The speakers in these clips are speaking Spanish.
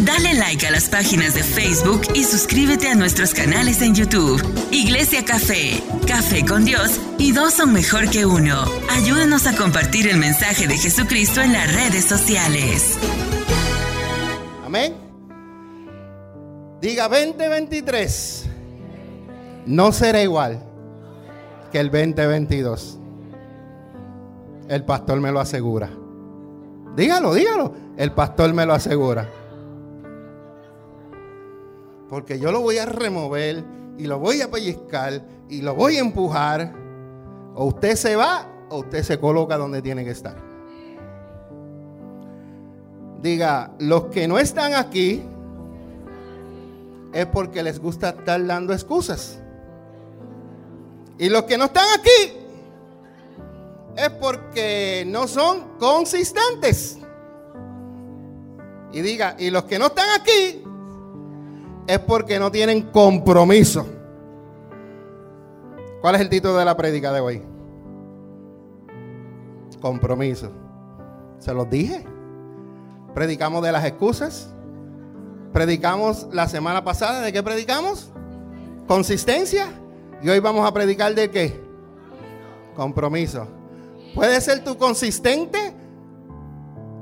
Dale like a las páginas de Facebook y suscríbete a nuestros canales en YouTube. Iglesia Café, Café con Dios y dos son mejor que uno. Ayúdanos a compartir el mensaje de Jesucristo en las redes sociales. Amén. Diga 2023. No será igual que el 2022. El pastor me lo asegura. Dígalo, dígalo. El pastor me lo asegura. Porque yo lo voy a remover y lo voy a pellizcar y lo voy a empujar. O usted se va o usted se coloca donde tiene que estar. Diga, los que no están aquí es porque les gusta estar dando excusas. Y los que no están aquí es porque no son consistentes. Y diga, y los que no están aquí es porque no tienen compromiso. ¿Cuál es el título de la prédica de hoy? Compromiso. Se los dije. Predicamos de las excusas. Predicamos la semana pasada. ¿De qué predicamos? Consistencia. Y hoy vamos a predicar de qué? Compromiso. ¿Puedes ser tú consistente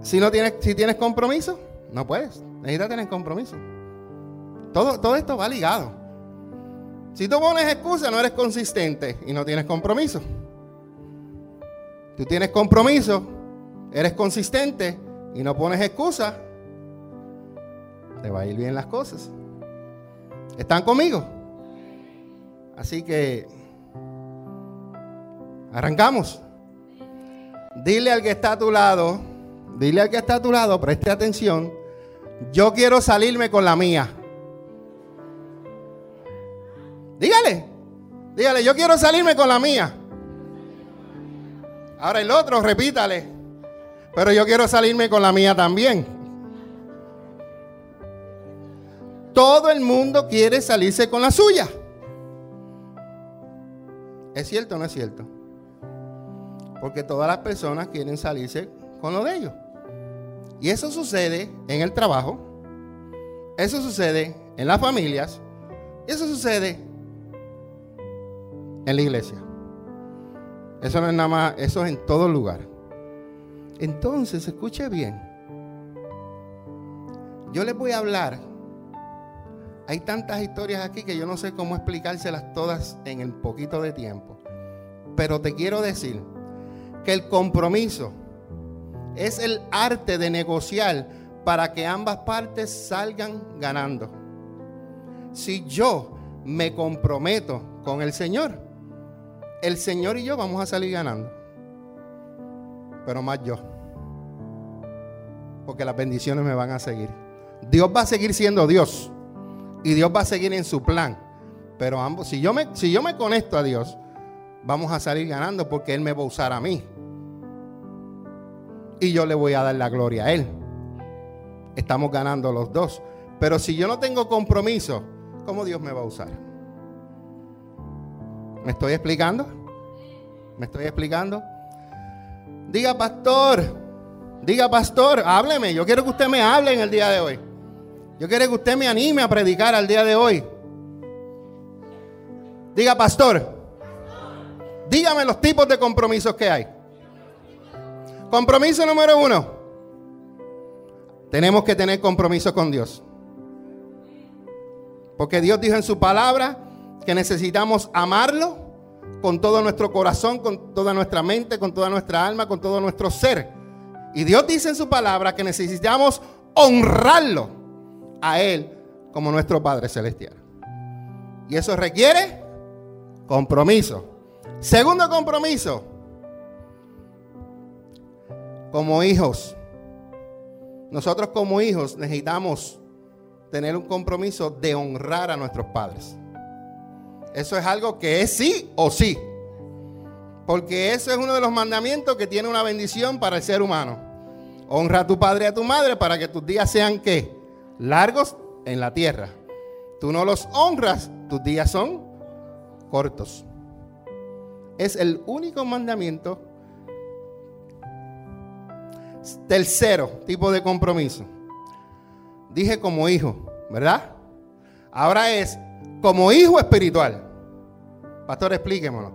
si no tienes, si tienes compromiso? No puedes. Necesitas tener compromiso. Todo, todo esto va ligado. Si tú pones excusa, no eres consistente y no tienes compromiso. Tú tienes compromiso, eres consistente y no pones excusa, te va a ir bien las cosas. ¿Están conmigo? Así que arrancamos. Dile al que está a tu lado, dile al que está a tu lado, preste atención. Yo quiero salirme con la mía. Dígale, dígale, yo quiero salirme con la mía. Ahora el otro, repítale, pero yo quiero salirme con la mía también. Todo el mundo quiere salirse con la suya. ¿Es cierto o no es cierto? Porque todas las personas quieren salirse con lo de ellos. Y eso sucede en el trabajo, eso sucede en las familias, eso sucede en la iglesia. Eso no es nada más, eso es en todo lugar. Entonces, escuche bien. Yo les voy a hablar. Hay tantas historias aquí que yo no sé cómo explicárselas todas en el poquito de tiempo. Pero te quiero decir que el compromiso es el arte de negociar para que ambas partes salgan ganando. Si yo me comprometo con el Señor, el Señor y yo vamos a salir ganando. Pero más yo. Porque las bendiciones me van a seguir. Dios va a seguir siendo Dios. Y Dios va a seguir en su plan. Pero ambos, si yo me, si yo me conecto a Dios, vamos a salir ganando porque Él me va a usar a mí. Y yo le voy a dar la gloria a Él. Estamos ganando los dos. Pero si yo no tengo compromiso, ¿cómo Dios me va a usar? ¿Me estoy explicando? ¿Me estoy explicando? Diga, pastor, diga, pastor, hábleme. Yo quiero que usted me hable en el día de hoy. Yo quiero que usted me anime a predicar al día de hoy. Diga, pastor, dígame los tipos de compromisos que hay. Compromiso número uno. Tenemos que tener compromiso con Dios. Porque Dios dijo en su palabra que necesitamos amarlo con todo nuestro corazón, con toda nuestra mente, con toda nuestra alma, con todo nuestro ser. Y Dios dice en su palabra que necesitamos honrarlo a Él como nuestro Padre Celestial. Y eso requiere compromiso. Segundo compromiso, como hijos. Nosotros como hijos necesitamos tener un compromiso de honrar a nuestros padres. Eso es algo que es sí o sí. Porque eso es uno de los mandamientos que tiene una bendición para el ser humano. Honra a tu padre y a tu madre para que tus días sean qué? Largos en la tierra. Tú no los honras, tus días son cortos. Es el único mandamiento. Tercero tipo de compromiso. dije como hijo, ¿verdad? Ahora es como hijo espiritual. Pastor, explíquemelo.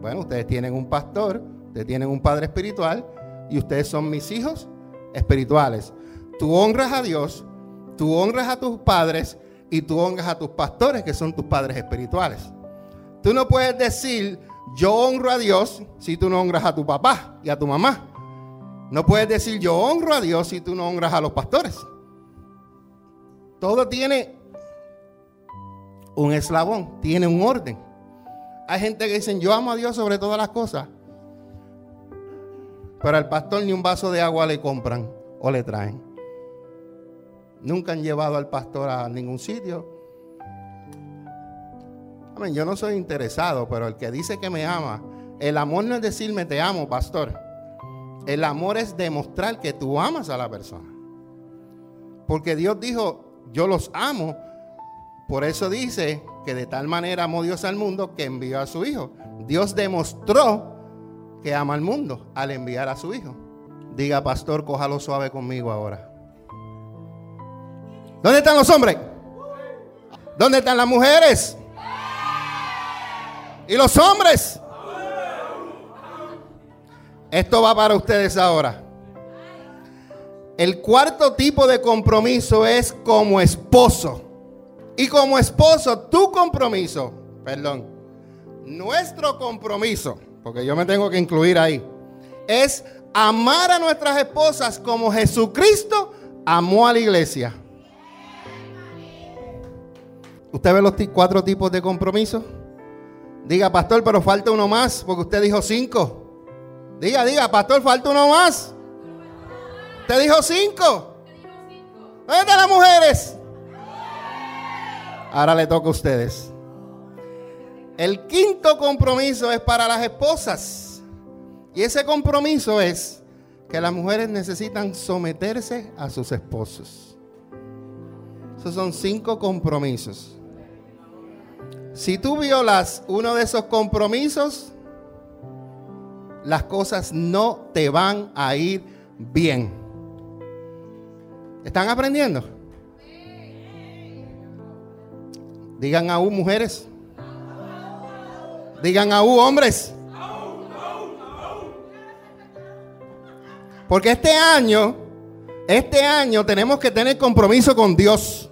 Bueno, ustedes tienen un pastor, ustedes tienen un padre espiritual y ustedes son mis hijos espirituales. Tú honras a Dios, tú honras a tus padres y tú honras a tus pastores que son tus padres espirituales. Tú no puedes decir, yo honro a Dios si tú no honras a tu papá y a tu mamá. No puedes decir, yo honro a Dios si tú no honras a los pastores. Todo tiene un eslabón, tiene un orden. Hay gente que dicen, yo amo a Dios sobre todas las cosas. Pero al pastor ni un vaso de agua le compran o le traen. Nunca han llevado al pastor a ningún sitio. Amén, yo no soy interesado, pero el que dice que me ama, el amor no es decirme te amo, pastor. El amor es demostrar que tú amas a la persona. Porque Dios dijo, yo los amo. Por eso dice que de tal manera amó Dios al mundo que envió a su Hijo. Dios demostró que ama al mundo al enviar a su Hijo. Diga, pastor, cójalo suave conmigo ahora. ¿Dónde están los hombres? ¿Dónde están las mujeres? ¿Y los hombres? Esto va para ustedes ahora. El cuarto tipo de compromiso es como esposo. Y como esposo, tu compromiso, perdón, nuestro compromiso, porque yo me tengo que incluir ahí, es amar a nuestras esposas como Jesucristo amó a la iglesia. ¿Usted ve los cuatro tipos de compromiso? Diga, pastor, pero falta uno más, porque usted dijo cinco. Diga, diga, pastor, falta uno más. Te dijo cinco. ¿Dónde están las mujeres? Ahora le toca a ustedes. El quinto compromiso es para las esposas. Y ese compromiso es que las mujeres necesitan someterse a sus esposos. Esos son cinco compromisos. Si tú violas uno de esos compromisos, las cosas no te van a ir bien. ¿Están aprendiendo? Digan a U mujeres. Digan a U hombres. Porque este año, este año tenemos que tener compromiso con Dios.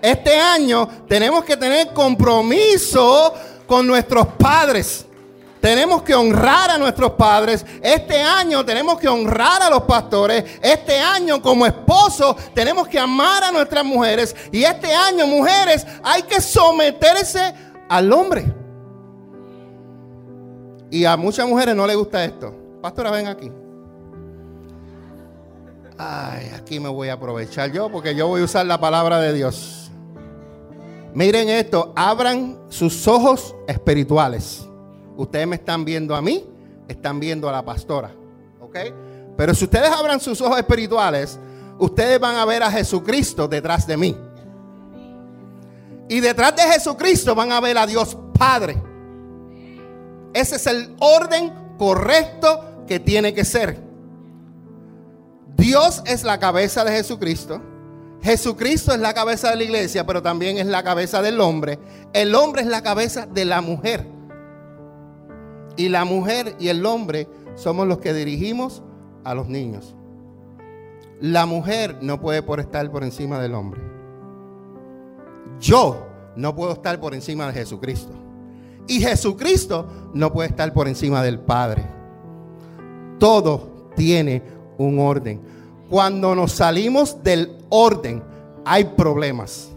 Este año tenemos que tener compromiso con nuestros padres. Tenemos que honrar a nuestros padres. Este año tenemos que honrar a los pastores. Este año como esposo tenemos que amar a nuestras mujeres. Y este año, mujeres, hay que someterse al hombre. Y a muchas mujeres no les gusta esto. Pastora, ven aquí. Ay, aquí me voy a aprovechar yo porque yo voy a usar la palabra de Dios. Miren esto, abran sus ojos espirituales. Ustedes me están viendo a mí, están viendo a la pastora. ¿Ok? Pero si ustedes abran sus ojos espirituales, ustedes van a ver a Jesucristo detrás de mí. Y detrás de Jesucristo van a ver a Dios Padre. Ese es el orden correcto que tiene que ser. Dios es la cabeza de Jesucristo. Jesucristo es la cabeza de la iglesia, pero también es la cabeza del hombre. El hombre es la cabeza de la mujer. Y la mujer y el hombre somos los que dirigimos a los niños. La mujer no puede por estar por encima del hombre. Yo no puedo estar por encima de Jesucristo. Y Jesucristo no puede estar por encima del Padre. Todo tiene un orden. Cuando nos salimos del orden, hay problemas.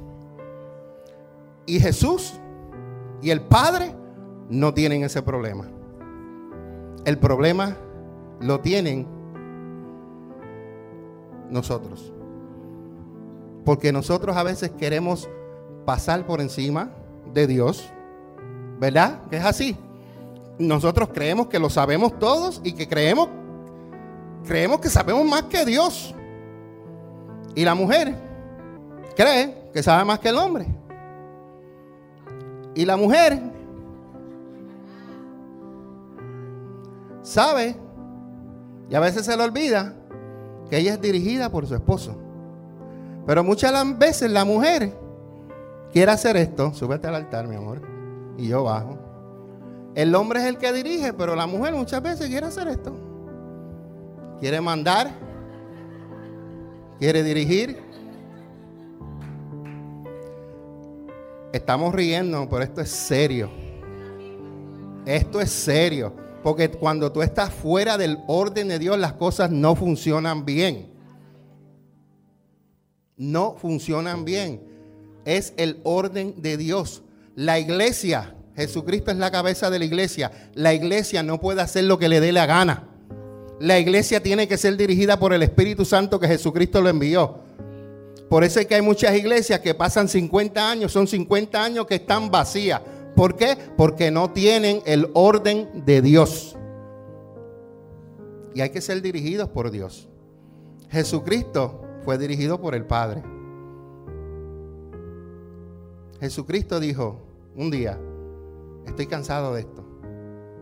Y Jesús y el Padre no tienen ese problema. El problema lo tienen nosotros. Porque nosotros a veces queremos pasar por encima de Dios. ¿Verdad? Que es así. Nosotros creemos que lo sabemos todos y que creemos creemos que sabemos más que Dios. Y la mujer cree que sabe más que el hombre. Y la mujer sabe, y a veces se le olvida, que ella es dirigida por su esposo. Pero muchas veces la mujer quiere hacer esto. Súbete al altar, mi amor. Y yo bajo. El hombre es el que dirige, pero la mujer muchas veces quiere hacer esto. Quiere mandar. Quiere dirigir. Estamos riendo, pero esto es serio. Esto es serio. Porque cuando tú estás fuera del orden de Dios, las cosas no funcionan bien. No funcionan bien. Es el orden de Dios. La iglesia, Jesucristo es la cabeza de la iglesia. La iglesia no puede hacer lo que le dé la gana. La iglesia tiene que ser dirigida por el Espíritu Santo que Jesucristo lo envió. Por eso es que hay muchas iglesias que pasan 50 años, son 50 años que están vacías. ¿Por qué? Porque no tienen el orden de Dios. Y hay que ser dirigidos por Dios. Jesucristo fue dirigido por el Padre. Jesucristo dijo un día, estoy cansado de esto,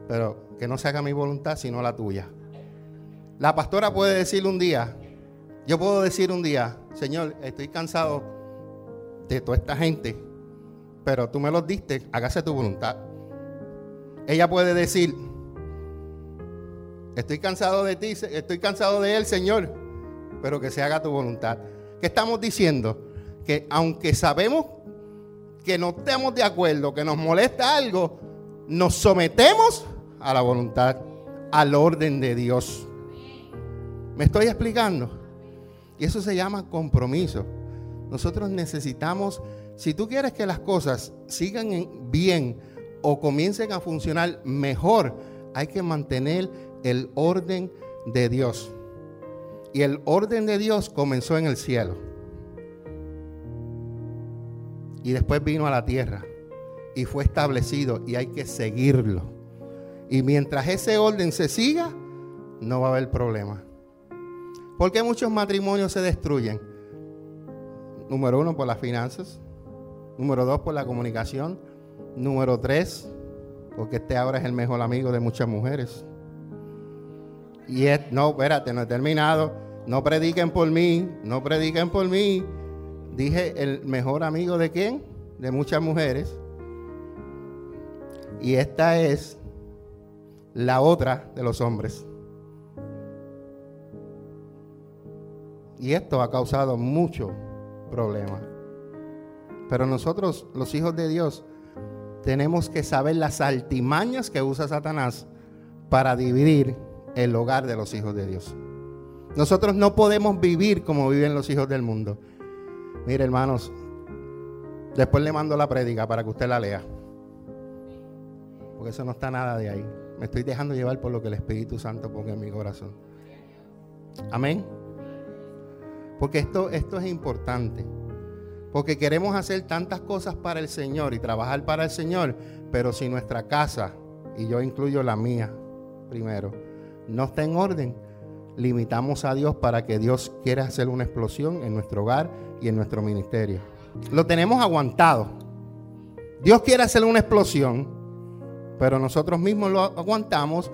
pero que no se haga mi voluntad sino la tuya. La pastora puede decir un día, yo puedo decir un día, Señor, estoy cansado de toda esta gente, pero tú me los diste, hágase tu voluntad. Ella puede decir, estoy cansado de ti, estoy cansado de él, Señor, pero que se haga tu voluntad. ¿Qué estamos diciendo? Que aunque sabemos que no estamos de acuerdo, que nos molesta algo, nos sometemos a la voluntad, al orden de Dios. ¿Me estoy explicando? Y eso se llama compromiso. Nosotros necesitamos si tú quieres que las cosas sigan bien o comiencen a funcionar mejor, hay que mantener el orden de Dios. Y el orden de Dios comenzó en el cielo. Y después vino a la tierra. Y fue establecido y hay que seguirlo. Y mientras ese orden se siga, no va a haber problema. Porque muchos matrimonios se destruyen? Número uno, por las finanzas. Número dos, por la comunicación. Número tres, porque este ahora es el mejor amigo de muchas mujeres. Y es, no, espérate, no he terminado. No prediquen por mí, no prediquen por mí. Dije el mejor amigo de quién? De muchas mujeres. Y esta es la otra de los hombres. Y esto ha causado mucho problema. Pero nosotros, los hijos de Dios, tenemos que saber las altimañas que usa Satanás para dividir el hogar de los hijos de Dios. Nosotros no podemos vivir como viven los hijos del mundo. Mire, hermanos, después le mando la prédica para que usted la lea. Porque eso no está nada de ahí. Me estoy dejando llevar por lo que el Espíritu Santo ponga en mi corazón. Amén. Porque esto, esto es importante. Porque queremos hacer tantas cosas para el Señor y trabajar para el Señor, pero si nuestra casa, y yo incluyo la mía primero, no está en orden, limitamos a Dios para que Dios quiera hacer una explosión en nuestro hogar y en nuestro ministerio. Lo tenemos aguantado. Dios quiere hacer una explosión, pero nosotros mismos lo aguantamos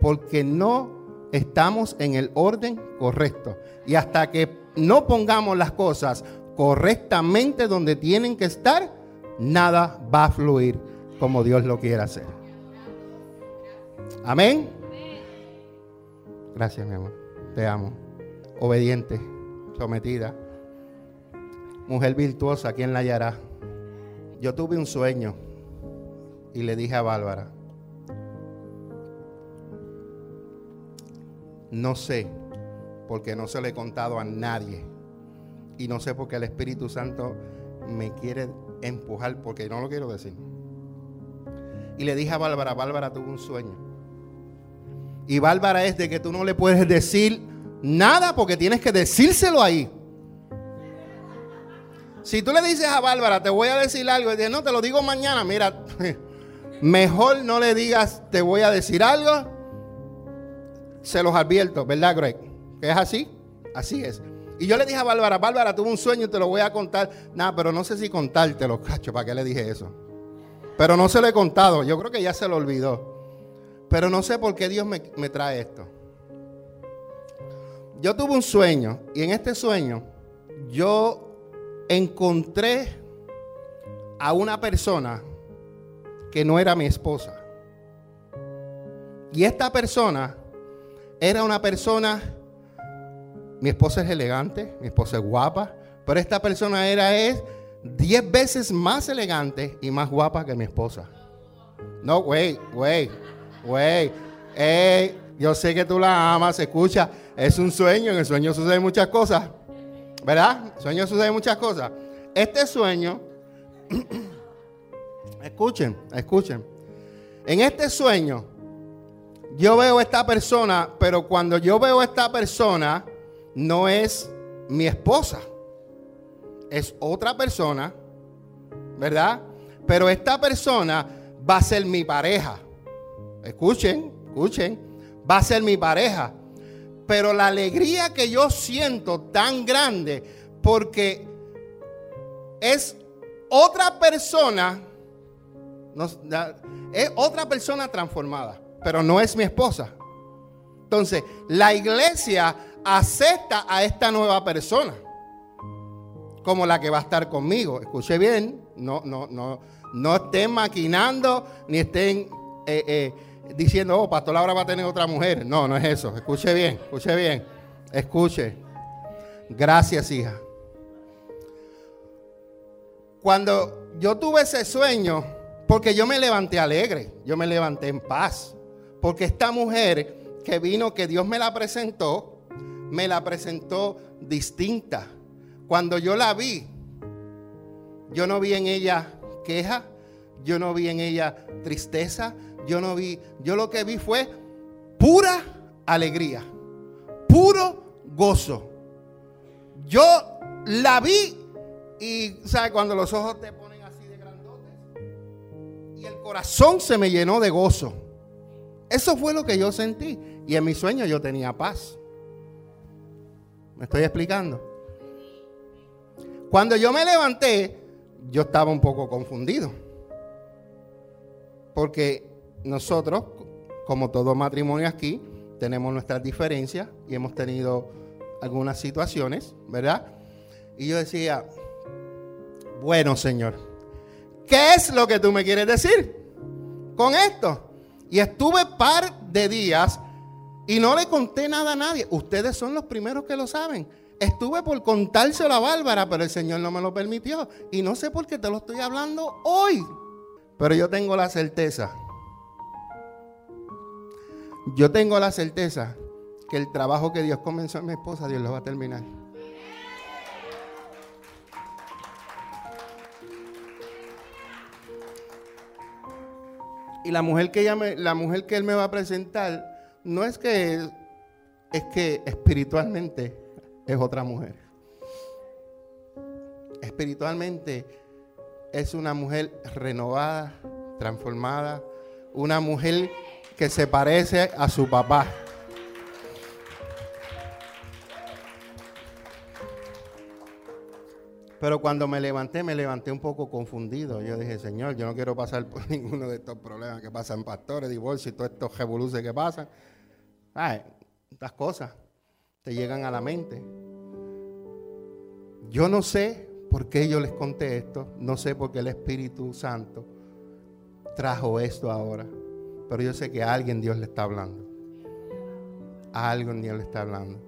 porque no estamos en el orden correcto. Y hasta que no pongamos las cosas correctamente donde tienen que estar, nada va a fluir como Dios lo quiere hacer. Amén. Gracias, mi amor. Te amo. Obediente, sometida. Mujer virtuosa, ¿quién la hallará? Yo tuve un sueño y le dije a Bárbara, no sé, porque no se lo he contado a nadie y no sé por qué el Espíritu Santo me quiere empujar porque no lo quiero decir. Y le dije a Bárbara, Bárbara tuvo un sueño. Y Bárbara es de que tú no le puedes decir nada porque tienes que decírselo ahí. Si tú le dices a Bárbara, te voy a decir algo, y dice, no, te lo digo mañana, mira, mejor no le digas, te voy a decir algo. Se los advierto, ¿verdad, Greg? ¿Que es así? Así es. Y yo le dije a Bárbara, Bárbara, tuve un sueño y te lo voy a contar. Nada, pero no sé si contártelo, cacho, ¿para qué le dije eso? Pero no se lo he contado, yo creo que ya se lo olvidó. Pero no sé por qué Dios me, me trae esto. Yo tuve un sueño y en este sueño yo encontré a una persona que no era mi esposa. Y esta persona era una persona, mi esposa es elegante, mi esposa es guapa, pero esta persona era es diez veces más elegante y más guapa que mi esposa. No, wait, wait, wait. Hey, yo sé que tú la amas, escucha, es un sueño, en el sueño suceden muchas cosas, ¿verdad? En el sueño suceden muchas cosas. Este sueño, escuchen, escuchen, en este sueño yo veo a esta persona, pero cuando yo veo a esta persona, no es mi esposa, es otra persona, ¿verdad? Pero esta persona va a ser mi pareja. Escuchen, escuchen, va a ser mi pareja. Pero la alegría que yo siento tan grande, porque es otra persona, es otra persona transformada pero no es mi esposa. Entonces, la iglesia acepta a esta nueva persona como la que va a estar conmigo. Escuche bien, no, no, no, no estén maquinando ni estén eh, eh, diciendo, oh, pastor ahora va a tener otra mujer. No, no es eso. Escuche bien, escuche bien, escuche. Gracias, hija. Cuando yo tuve ese sueño, porque yo me levanté alegre, yo me levanté en paz. Porque esta mujer que vino, que Dios me la presentó, me la presentó distinta. Cuando yo la vi, yo no vi en ella queja, yo no vi en ella tristeza, yo no vi, yo lo que vi fue pura alegría, puro gozo. Yo la vi y, ¿sabe? Cuando los ojos te ponen así de grandotes y el corazón se me llenó de gozo. Eso fue lo que yo sentí. Y en mi sueño yo tenía paz. ¿Me estoy explicando? Cuando yo me levanté, yo estaba un poco confundido. Porque nosotros, como todo matrimonio aquí, tenemos nuestras diferencias y hemos tenido algunas situaciones, ¿verdad? Y yo decía, bueno Señor, ¿qué es lo que tú me quieres decir con esto? Y estuve par de días y no le conté nada a nadie. Ustedes son los primeros que lo saben. Estuve por contárselo a Bárbara, pero el Señor no me lo permitió. Y no sé por qué te lo estoy hablando hoy. Pero yo tengo la certeza. Yo tengo la certeza que el trabajo que Dios comenzó en mi esposa, Dios lo va a terminar. Y la mujer que ella la mujer que él me va a presentar no es que es que espiritualmente es otra mujer. Espiritualmente es una mujer renovada, transformada, una mujer que se parece a su papá. Pero cuando me levanté, me levanté un poco confundido. Yo dije, Señor, yo no quiero pasar por ninguno de estos problemas que pasan pastores, divorcios y todos estos revoluciones que pasan. Ay, estas cosas te llegan a la mente. Yo no sé por qué yo les conté esto, no sé por qué el Espíritu Santo trajo esto ahora, pero yo sé que a alguien Dios le está hablando. A alguien Dios le está hablando.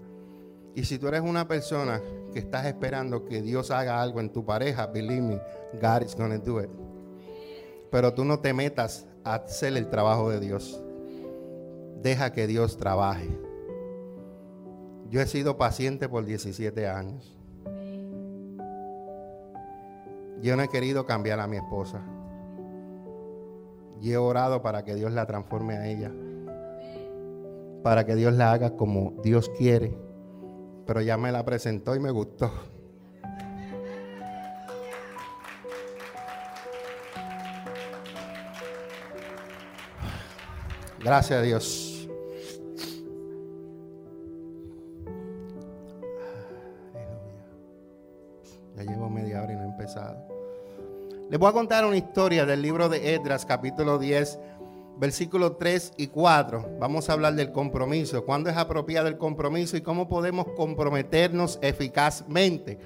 Y si tú eres una persona que estás esperando que Dios haga algo en tu pareja, believe me, God is going to do it. Pero tú no te metas a hacer el trabajo de Dios. Deja que Dios trabaje. Yo he sido paciente por 17 años. Yo no he querido cambiar a mi esposa. Y he orado para que Dios la transforme a ella. Para que Dios la haga como Dios quiere pero ya me la presentó y me gustó. Gracias a Dios. Ya llevo media hora y no he empezado. Les voy a contar una historia del libro de Edras, capítulo 10, versículos 3 y 4, vamos a hablar del compromiso, cuándo es apropiado el compromiso y cómo podemos comprometernos eficazmente.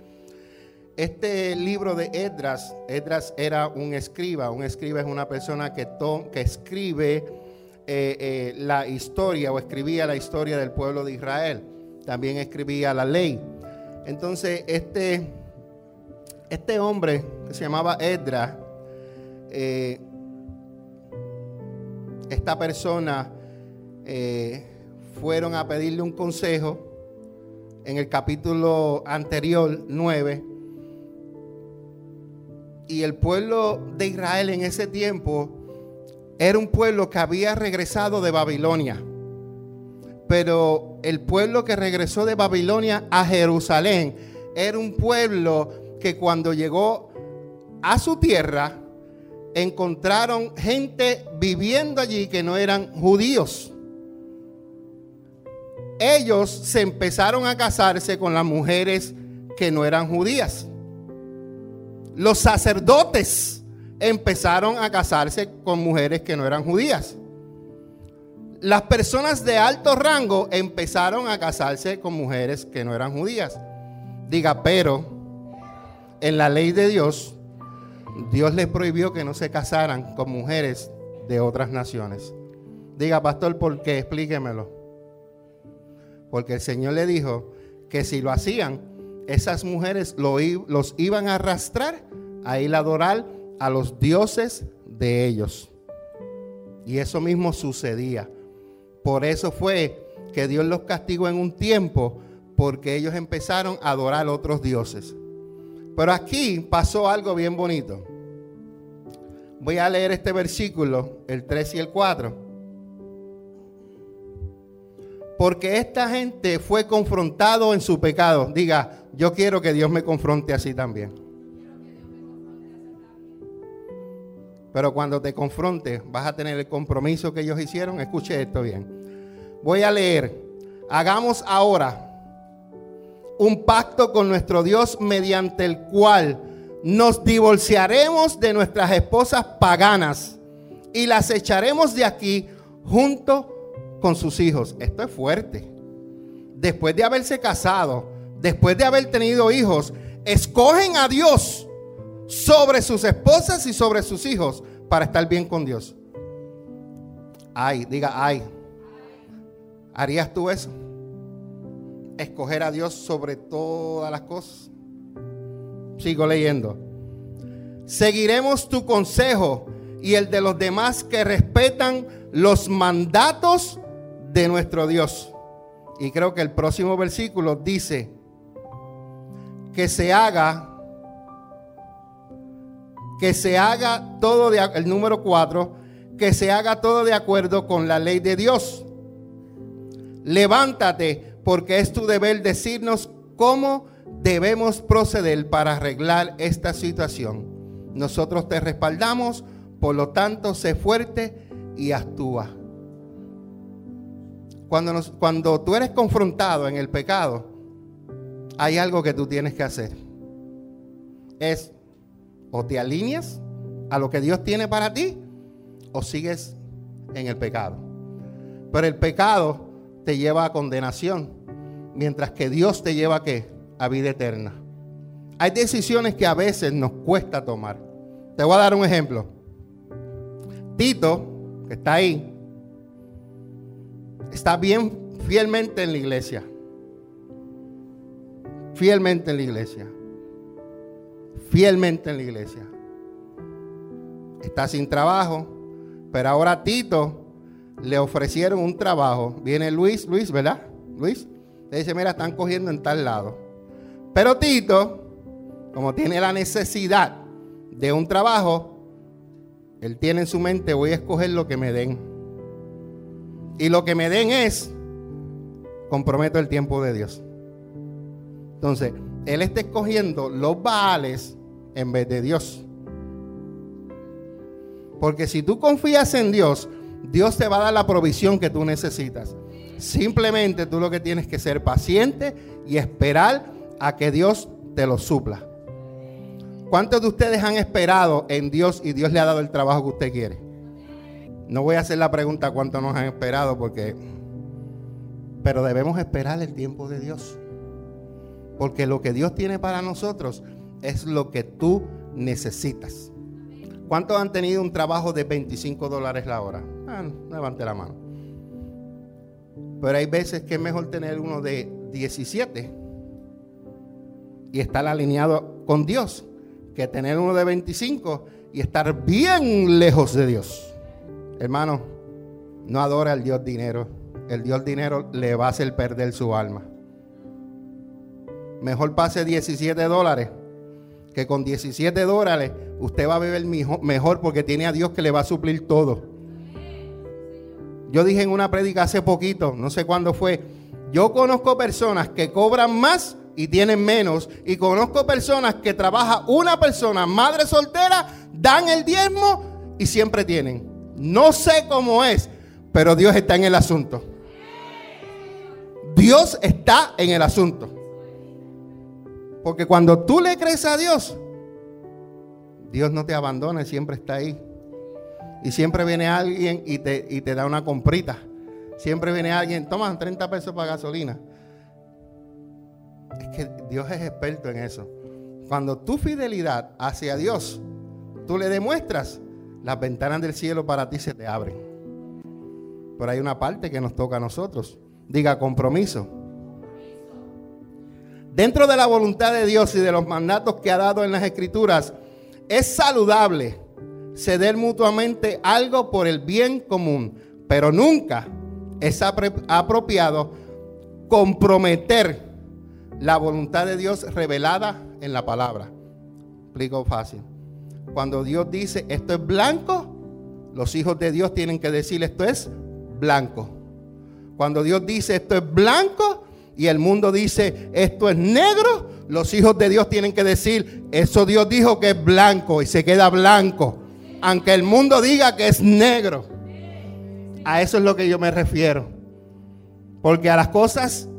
este libro de Edras, Edras era un escriba. Un escriba es una persona que, que escribe eh, eh, la historia o escribía la historia del pueblo de Israel. También escribía la ley. Entonces, este, este hombre que se llamaba Edras, eh, esta persona fueron a pedirle un consejo en el capítulo anterior, 9. Y el pueblo de Israel en ese tiempo era un pueblo que había regresado de Babilonia. Pero el pueblo que regresó de Babilonia a Jerusalén era un pueblo que cuando llegó a su tierra encontraron gente viviendo allí que no eran judíos ellos se empezaron a casarse con las mujeres que no eran judías. Los sacerdotes empezaron a casarse con mujeres que no eran judías. Las personas de alto rango empezaron a casarse con mujeres que no eran judías. Diga, pero en la ley de Dios, Dios les prohibió que no se casaran con mujeres de otras naciones. Diga, pastor, ¿por qué? Explíquemelo. Porque el Señor le dijo que si lo hacían, esas mujeres los iban a arrastrar a ir a adorar a los dioses de ellos. Y eso mismo sucedía. Por eso fue que Dios los castigó en un tiempo porque ellos empezaron a adorar a otros dioses. Pero aquí pasó algo bien bonito. Voy a leer este versículo, el 3 y el 4. Porque esta gente fue confrontado en su pecado. Diga, yo quiero que Dios me confronte así también. Pero cuando te confronte, vas a tener el compromiso que ellos hicieron. Escuche esto bien. Voy a leer. Hagamos ahora un pacto con nuestro Dios mediante el cual nos divorciaremos de nuestras esposas paganas y las echaremos de aquí junto con sus hijos. Esto es fuerte. Después de haberse casado, después de haber tenido hijos, escogen a Dios sobre sus esposas y sobre sus hijos para estar bien con Dios. Ay, diga, ay. ¿Harías tú eso? Escoger a Dios sobre todas las cosas. Sigo leyendo. Seguiremos tu consejo y el de los demás que respetan los mandatos de nuestro Dios. Y creo que el próximo versículo dice que se haga que se haga todo de el número 4, que se haga todo de acuerdo con la ley de Dios. Levántate, porque es tu deber decirnos cómo debemos proceder para arreglar esta situación. Nosotros te respaldamos, por lo tanto, sé fuerte y actúa. Cuando, cuando tú eres confrontado en el pecado, hay algo que tú tienes que hacer. Es o te alineas a lo que Dios tiene para ti o sigues en el pecado. Pero el pecado te lleva a condenación, mientras que Dios te lleva a qué? A vida eterna. Hay decisiones que a veces nos cuesta tomar. Te voy a dar un ejemplo. Tito, que está ahí, está bien fielmente en la iglesia. Fielmente en la iglesia. Fielmente en la iglesia. Está sin trabajo, pero ahora a Tito le ofrecieron un trabajo. Viene Luis, Luis, ¿verdad? Luis. Le dice, mira, están cogiendo en tal lado. Pero Tito, como tiene la necesidad de un trabajo, él tiene en su mente, voy a escoger lo que me den. Y lo que me den es, comprometo el tiempo de Dios. Entonces, Él está escogiendo los baales en vez de Dios. Porque si tú confías en Dios, Dios te va a dar la provisión que tú necesitas. Simplemente tú lo que tienes que ser paciente y esperar a que Dios te lo supla. ¿Cuántos de ustedes han esperado en Dios y Dios le ha dado el trabajo que usted quiere? No voy a hacer la pregunta cuánto nos han esperado porque pero debemos esperar el tiempo de Dios. Porque lo que Dios tiene para nosotros es lo que tú necesitas. ¿Cuántos han tenido un trabajo de 25 dólares la hora? Ah, levante la mano. Pero hay veces que es mejor tener uno de 17 y estar alineado con Dios que tener uno de 25 y estar bien lejos de Dios. Hermano, no adora al Dios dinero. El Dios dinero le va a hacer perder su alma. Mejor pase 17 dólares que con 17 dólares usted va a beber mejor porque tiene a Dios que le va a suplir todo. Yo dije en una prédica hace poquito, no sé cuándo fue, yo conozco personas que cobran más y tienen menos. Y conozco personas que trabaja una persona, madre soltera, dan el diezmo y siempre tienen. No sé cómo es, pero Dios está en el asunto. Dios está en el asunto. Porque cuando tú le crees a Dios, Dios no te abandona, siempre está ahí. Y siempre viene alguien y te, y te da una comprita. Siempre viene alguien, toma 30 pesos para gasolina. Es que Dios es experto en eso. Cuando tu fidelidad hacia Dios, tú le demuestras, las ventanas del cielo para ti se te abren. Pero hay una parte que nos toca a nosotros. Diga compromiso. Dentro de la voluntad de Dios y de los mandatos que ha dado en las escrituras, es saludable ceder mutuamente algo por el bien común, pero nunca es apropiado comprometer la voluntad de Dios revelada en la palabra. Explico fácil. Cuando Dios dice esto es blanco, los hijos de Dios tienen que decir esto es blanco. Cuando Dios dice esto es blanco y el mundo dice esto es negro, los hijos de Dios tienen que decir eso Dios dijo que es blanco y se queda blanco aunque el mundo diga que es negro. A eso es lo que yo me refiero. Porque a las cosas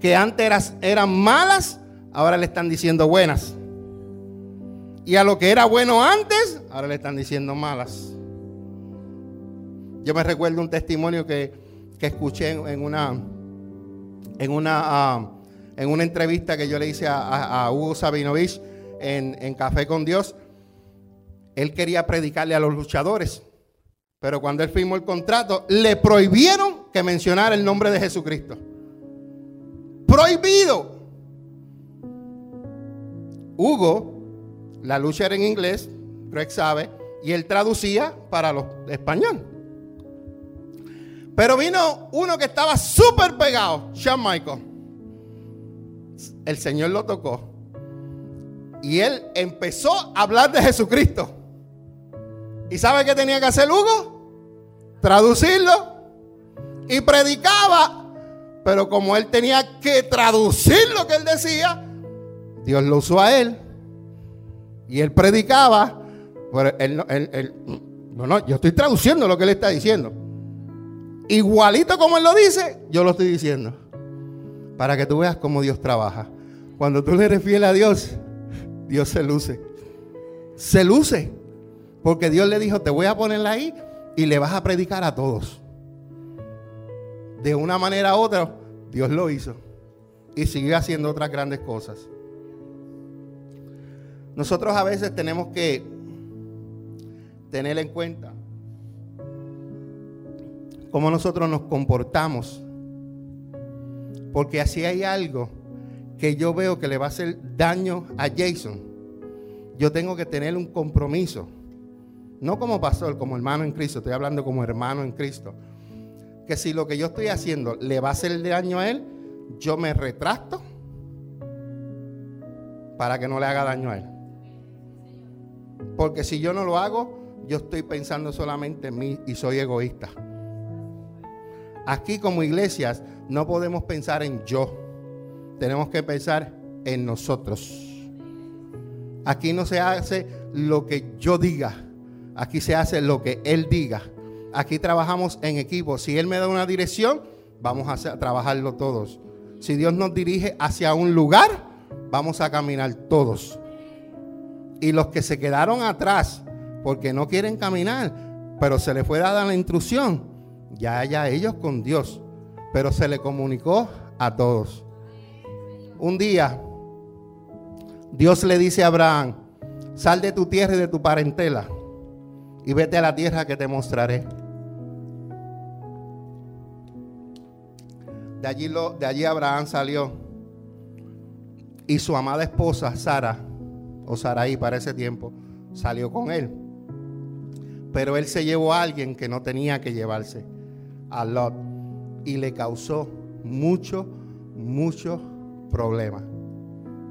que antes eran, malas, ahora le están diciendo buenas. Y a lo que era bueno antes, ahora le están diciendo malas. Yo me recuerdo un testimonio que, escuché en, una, en, una, ah, en una entrevista que yo le hice a, Hugo Sabinovich en, en Café con Dios él quería predicarle a los luchadores. Pero cuando él firmó el contrato, le prohibieron que mencionara el nombre de Jesucristo. Prohibido. Hugo, la lucha era en inglés, Greg sabe, y él traducía para los español. Pero vino uno que estaba súper pegado, Shawn Michael. El Señor lo tocó. Y él empezó a hablar de Jesucristo. ¿Y sabe qué tenía que hacer Hugo? Traducirlo. Y predicaba. Pero como él tenía que traducir lo que él decía, Dios lo usó a él. Y él predicaba. Pero él, él, no, no, yo estoy traduciendo lo que él está diciendo. Igualito como él lo dice, yo lo estoy diciendo. Para que tú veas cómo Dios trabaja. Cuando tú le eres fiel a Dios, Dios se luce. Se luce. Porque Dios le dijo, te voy a ponerla ahí y le vas a predicar a todos. De una manera u otra, Dios lo hizo. Y sigue haciendo otras grandes cosas. Nosotros a veces tenemos que tener en cuenta cómo nosotros nos comportamos. Porque así hay algo que yo veo que le va a hacer daño a Jason. Yo tengo que tener un compromiso no como pastor, como hermano en Cristo, estoy hablando como hermano en Cristo. Que si lo que yo estoy haciendo le va a hacer daño a él, yo me retracto para que no le haga daño a él. Porque si yo no lo hago, yo estoy pensando solamente en mí y soy egoísta. Aquí como iglesias no podemos pensar en yo. Tenemos que pensar en nosotros. Aquí no se hace lo que yo diga Aquí se hace lo que Él diga. Aquí trabajamos en equipo. Si Él me da una dirección, vamos a trabajarlo todos. Si Dios nos dirige hacia un lugar, vamos a caminar todos. Y los que se quedaron atrás porque no quieren caminar, pero se les fue dada la instrucción, ya haya ellos con Dios, pero se le comunicó a todos. Un día, Dios le dice a Abraham, sal de tu tierra y de tu parentela y vete a la tierra que te mostraré. De allí, lo, de allí Abraham salió y su amada esposa Sara, o Saraí para ese tiempo, salió con él. Pero él se llevó a alguien que no tenía que llevarse, a Lot, y le causó mucho, mucho problema.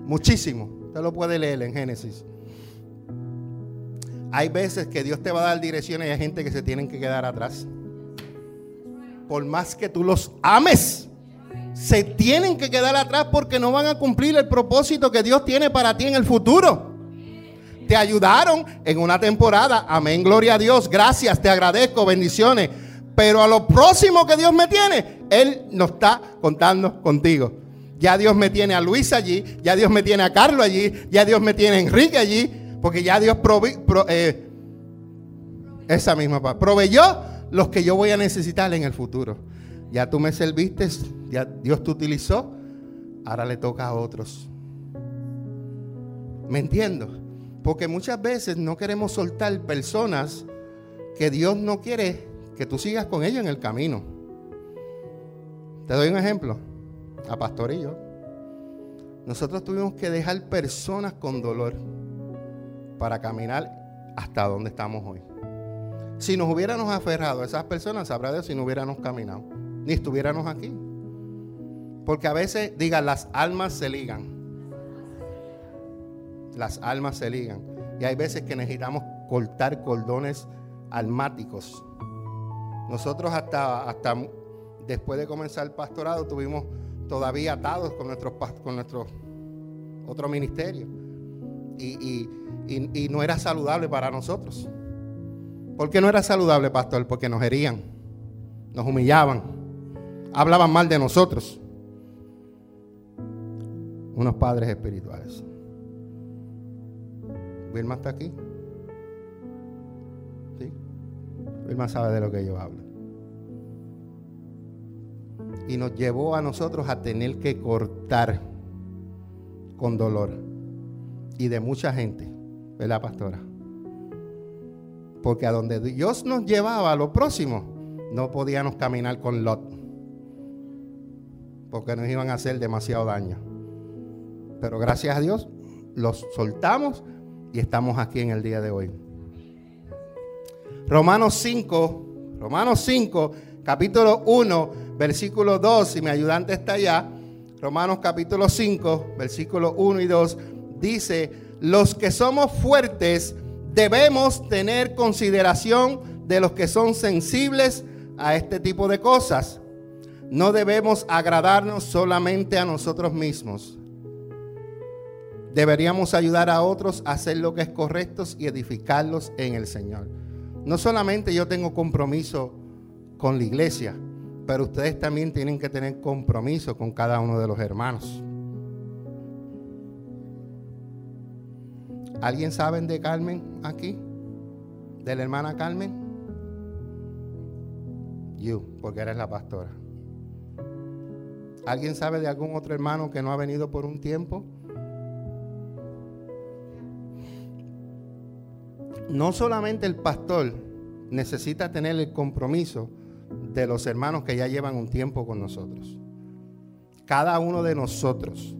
Muchísimo. Usted lo puede leer en Génesis. Hay veces que Dios te va a dar direcciones y hay gente que se tienen que quedar atrás. Por más que tú los ames, se tienen que quedar atrás porque no van a cumplir el propósito que Dios tiene para ti en el futuro. Te ayudaron en una temporada. Amén, gloria a Dios. Gracias, te agradezco, bendiciones. Pero a lo próximo que Dios me tiene, Él no está contando contigo. Ya Dios me tiene a Luis allí, ya Dios me tiene a Carlos allí, ya Dios me tiene a Enrique allí, porque ya Dios eh, esa misma proveyó los que yo voy a necesitar en el futuro. Ya tú me serviste, ya Dios te utilizó, ahora le toca a otros. ¿Me entiendo? Porque muchas veces no queremos soltar personas que Dios no quiere que tú sigas con ellos en el camino. Te doy un ejemplo. A Pastor y yo. Nosotros tuvimos que dejar personas con dolor para caminar hasta donde estamos hoy. Si nos hubiéramos aferrado a esas personas, sabrá Dios si no hubiéramos caminado ni estuviéramos aquí. Porque a veces, diga, las almas se ligan. Las almas se ligan. Y hay veces que necesitamos cortar cordones almáticos. Nosotros hasta, hasta después de comenzar el pastorado tuvimos todavía atados con nuestro, con nuestro otro ministerio. Y, no era saludable para nosotros. ¿Por qué no era saludable, pastor? Porque nos herían, nos humillaban hablaban mal de nosotros. Unos padres espirituales. Vilma está aquí. ¿Sí? Vilma sabe de lo que yo hablo. Y nos llevó a nosotros a tener que cortar con dolor. Y de mucha gente, ¿verdad, pastora? Porque a donde Dios nos llevaba a lo próximo, no podíamos caminar con Lot porque nos iban a hacer demasiado daño. Pero gracias a Dios los soltamos y estamos aquí en el día de hoy. Romanos 5, Romanos 5, capítulo 1, versículo 2, si mi ayudante está allá, Romanos capítulo 5, versículo 1 y 2, dice, los que somos fuertes debemos tener consideración de los que son sensibles a este tipo de cosas no debemos agradarnos solamente a nosotros mismos. Deberíamos ayudar a otros a hacer lo que es correcto y edificarlos en el Señor. No solamente yo tengo compromiso con la iglesia, pero ustedes también tienen que tener compromiso con cada uno de los hermanos. ¿Alguien sabe de Carmen aquí? ¿De la hermana Carmen? You, porque eres la pastora. ¿Alguien sabe de algún otro hermano que no ha venido por un tiempo? No solamente el pastor necesita tener el compromiso de los hermanos que ya llevan un tiempo con nosotros. Cada uno de nosotros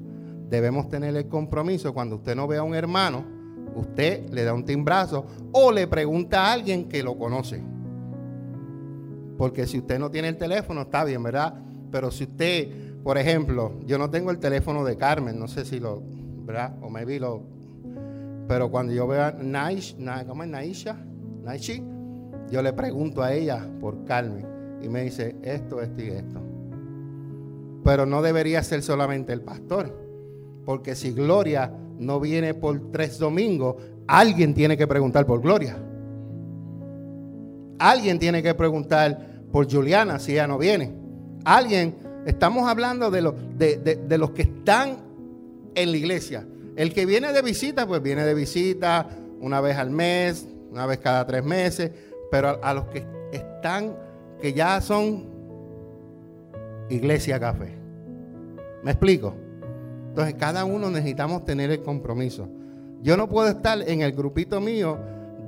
debemos tener el compromiso cuando usted no ve a un hermano, usted le da un timbrazo o le pregunta a alguien que lo conoce. Porque si usted no tiene el teléfono, está bien, ¿verdad? Pero si usted por ejemplo, yo no tengo el teléfono de Carmen, no sé si lo, ¿verdad? O maybe lo. Pero cuando yo veo a Naish, ¿cómo es Naisha? Naishi, yo le pregunto a ella por Carmen y me dice esto, esto y esto. Pero no debería ser solamente el pastor, porque si Gloria no viene por tres domingos, alguien tiene que preguntar por Gloria. Alguien tiene que preguntar por Juliana si ella no viene. Alguien Estamos hablando de, de, los que están en la iglesia. El que viene de visita, pues viene de visita una vez al mes, una vez cada tres meses. Pero a, los que están, que ya son iglesia café. ¿Me explico? Entonces cada uno necesitamos tener el compromiso. Yo no puedo estar en el grupito mío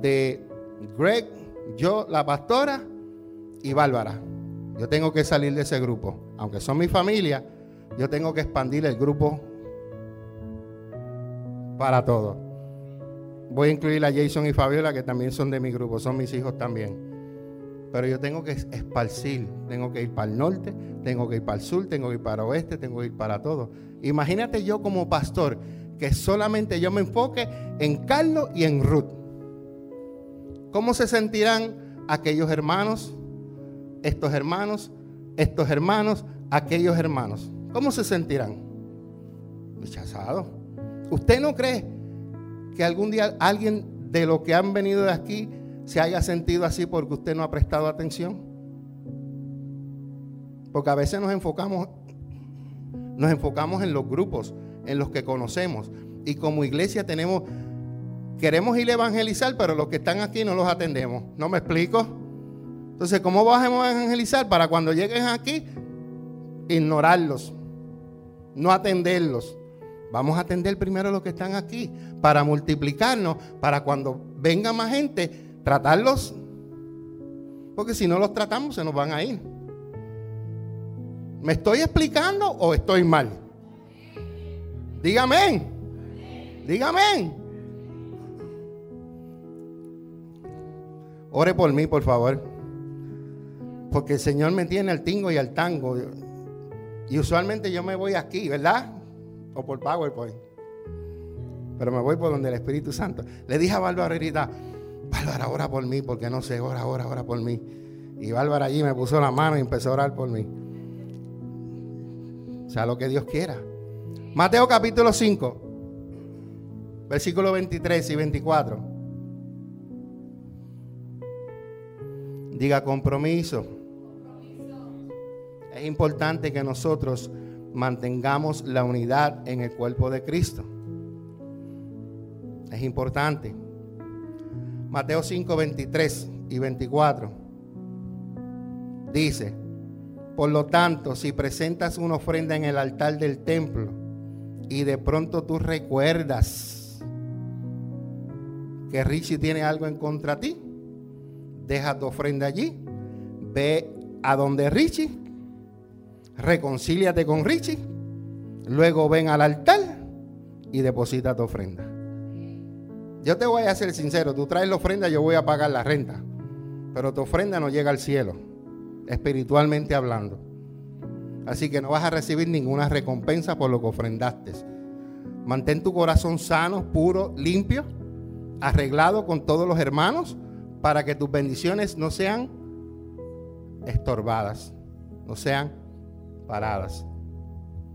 de Greg, yo, la pastora y Bárbara. Yo tengo que salir de ese grupo. Aunque son mi familia, yo tengo que expandir el grupo para todos. Voy a incluir a Jason y Fabiola, que también son de mi grupo, son mis hijos también. Pero yo tengo que esparcir, tengo que ir para el norte, tengo que ir para el sur, tengo que ir para el oeste, tengo que ir para todo. Imagínate yo como pastor que solamente yo me enfoque en Carlos y en Ruth. ¿Cómo se sentirán aquellos hermanos, estos hermanos, estos hermanos, aquellos hermanos? ¿Cómo se sentirán? Rechazados. ¿Usted no cree que algún día alguien de los que han venido de aquí se haya sentido así porque usted no ha prestado atención? Porque a veces nos enfocamos, nos enfocamos en los grupos, en los que conocemos. Y como iglesia tenemos, queremos ir a evangelizar, pero los que están aquí no los atendemos. ¿No me explico? Entonces, ¿cómo vamos a evangelizar? Para cuando lleguen aquí, ignorarlos, no atenderlos. Vamos a atender primero los que están aquí para multiplicarnos, para cuando venga más gente, tratarlos, porque si no los tratamos se nos van a ir. ¿Me estoy explicando o estoy mal? Dígame. Dígame. Ore por mí, por favor. Porque el Señor me tiene al tingo y al tango. Y usualmente yo me voy aquí, ¿verdad? O por PowerPoint. Pero me voy por donde el Espíritu Santo. Le dije a Bárbara Bárbara, ora por mí, porque no sé, ora, ora, ora por mí. Y Bárbara allí me puso la mano y empezó a orar por mí. O sea, lo que Dios quiera. Mateo capítulo 5, versículos 23 y 24. Diga compromiso. Es importante que nosotros mantengamos la unidad en el cuerpo de Cristo. Es importante. Mateo 5, 23 y 24. Dice, por lo tanto, si presentas una ofrenda en el altar del templo y de pronto tú recuerdas que Richie tiene algo en contra de ti, deja tu ofrenda allí, ve a donde Richie, reconcíliate con Richie, luego ven al altar y deposita tu ofrenda. Yo te voy a ser sincero, tú traes la ofrenda, yo voy a pagar la renta. Pero tu ofrenda no llega al cielo, espiritualmente hablando. Así que no vas a recibir ninguna recompensa por lo que ofrendaste. Mantén tu corazón sano, puro, limpio, arreglado con todos los hermanos, para que tus bendiciones no sean estorbadas, no sean paradas.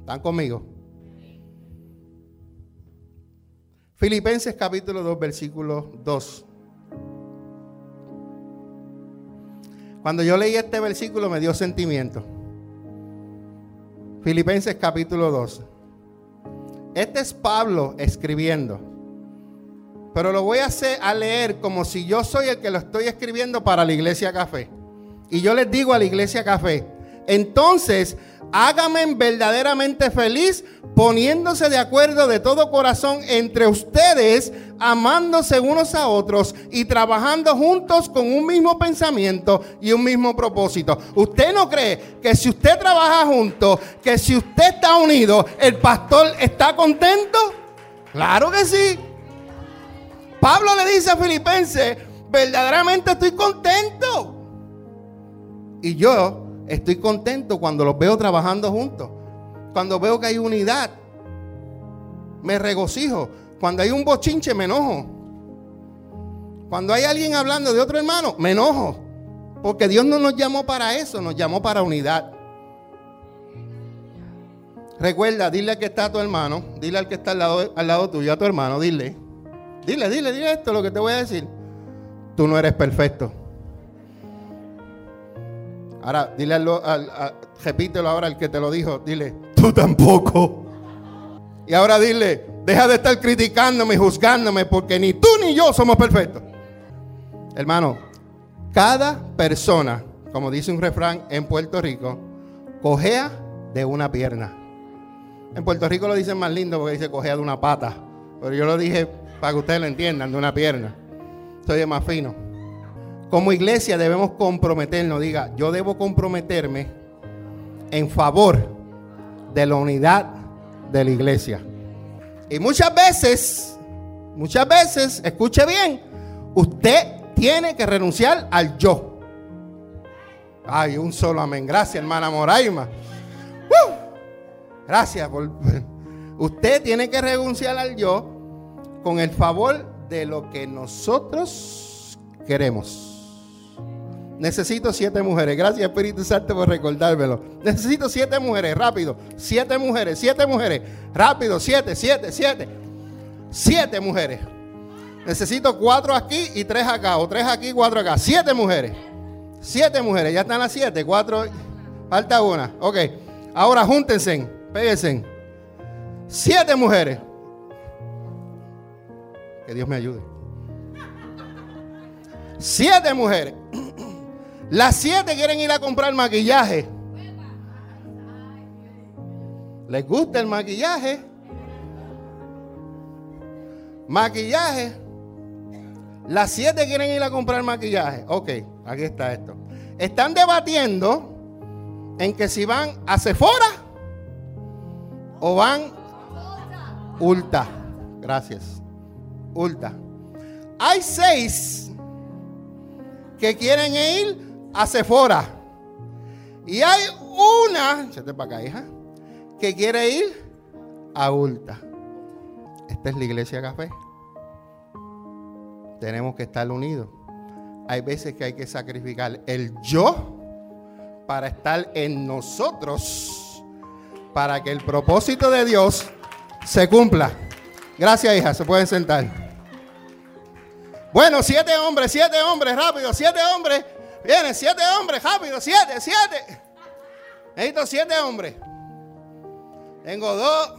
¿Están conmigo? Filipenses capítulo 2, versículo 2. Cuando yo leí este versículo me dio sentimiento. Filipenses capítulo 2. Este es Pablo escribiendo. Pero lo voy a hacer a leer como si yo soy el que lo estoy escribiendo para la iglesia café. Y yo les digo a la iglesia café, entonces hágame verdaderamente feliz poniéndose de acuerdo de todo corazón entre ustedes, amándose unos a otros y trabajando juntos con un mismo pensamiento y un mismo propósito. ¿Usted no cree que si usted trabaja juntos, que si usted está unido, el pastor está contento? Claro que sí. Pablo le dice a Filipenses, verdaderamente estoy contento. Y yo Estoy contento cuando los veo trabajando juntos. Cuando veo que hay unidad. Me regocijo. Cuando hay un bochinche, me enojo. Cuando hay alguien hablando de otro hermano, me enojo. Porque Dios no nos llamó para eso, nos llamó para unidad. Recuerda, dile al que está a tu hermano, dile al que está al lado, al lado tuyo, a tu hermano, dile. Dile, dile, dile esto, lo que te voy a decir. Tú no eres perfecto. Ahora, dile al, repítelo ahora al que te lo dijo, dile, tú tampoco. Y ahora dile, deja de estar criticándome y juzgándome porque ni tú ni yo somos perfectos. Hermano, cada persona, como dice un refrán en Puerto Rico, cojea de una pierna. En Puerto Rico lo dicen más lindo porque dice cogea de una pata. Pero yo lo dije para que ustedes lo entiendan, de una pierna. Soy más fino. Como iglesia debemos comprometernos. Diga, yo debo comprometerme en favor de la unidad de la iglesia. Y muchas veces, muchas veces, escuche bien, usted tiene que renunciar al yo. Ay, un solo amén. Gracias, hermana Moraima. Gracias por... Usted tiene que renunciar al yo con el favor de lo que nosotros queremos. Necesito siete mujeres. Gracias Espíritu Santo por recordármelo. Necesito siete mujeres, rápido. Siete mujeres, siete mujeres. Rápido, siete, siete, siete. Siete mujeres. Necesito cuatro aquí y tres acá. O tres aquí, cuatro acá. Siete mujeres. Siete mujeres. Ya están las siete. Cuatro. Falta una. Ok. Ahora júntense. Péguense. Siete mujeres. Que Dios me ayude. Siete mujeres. Las siete quieren ir a comprar maquillaje. ¿Les gusta el maquillaje? Maquillaje. Las siete quieren ir a comprar maquillaje. Ok, aquí está esto. Están debatiendo en que si van a Sephora o van Ulta. Gracias. Ulta. Hay seis que quieren ir a Sephora. Y hay una, para acá, hija, que quiere ir a Ulta. Esta es la iglesia café. Tenemos que estar unidos. Hay veces que hay que sacrificar el yo para estar en nosotros, para que el propósito de Dios se cumpla. Gracias, hija. Se pueden sentar. Bueno, siete hombres, siete hombres, rápido, siete hombres Vienen siete hombres, rápido, siete, siete. Necesito siete hombres. Tengo dos,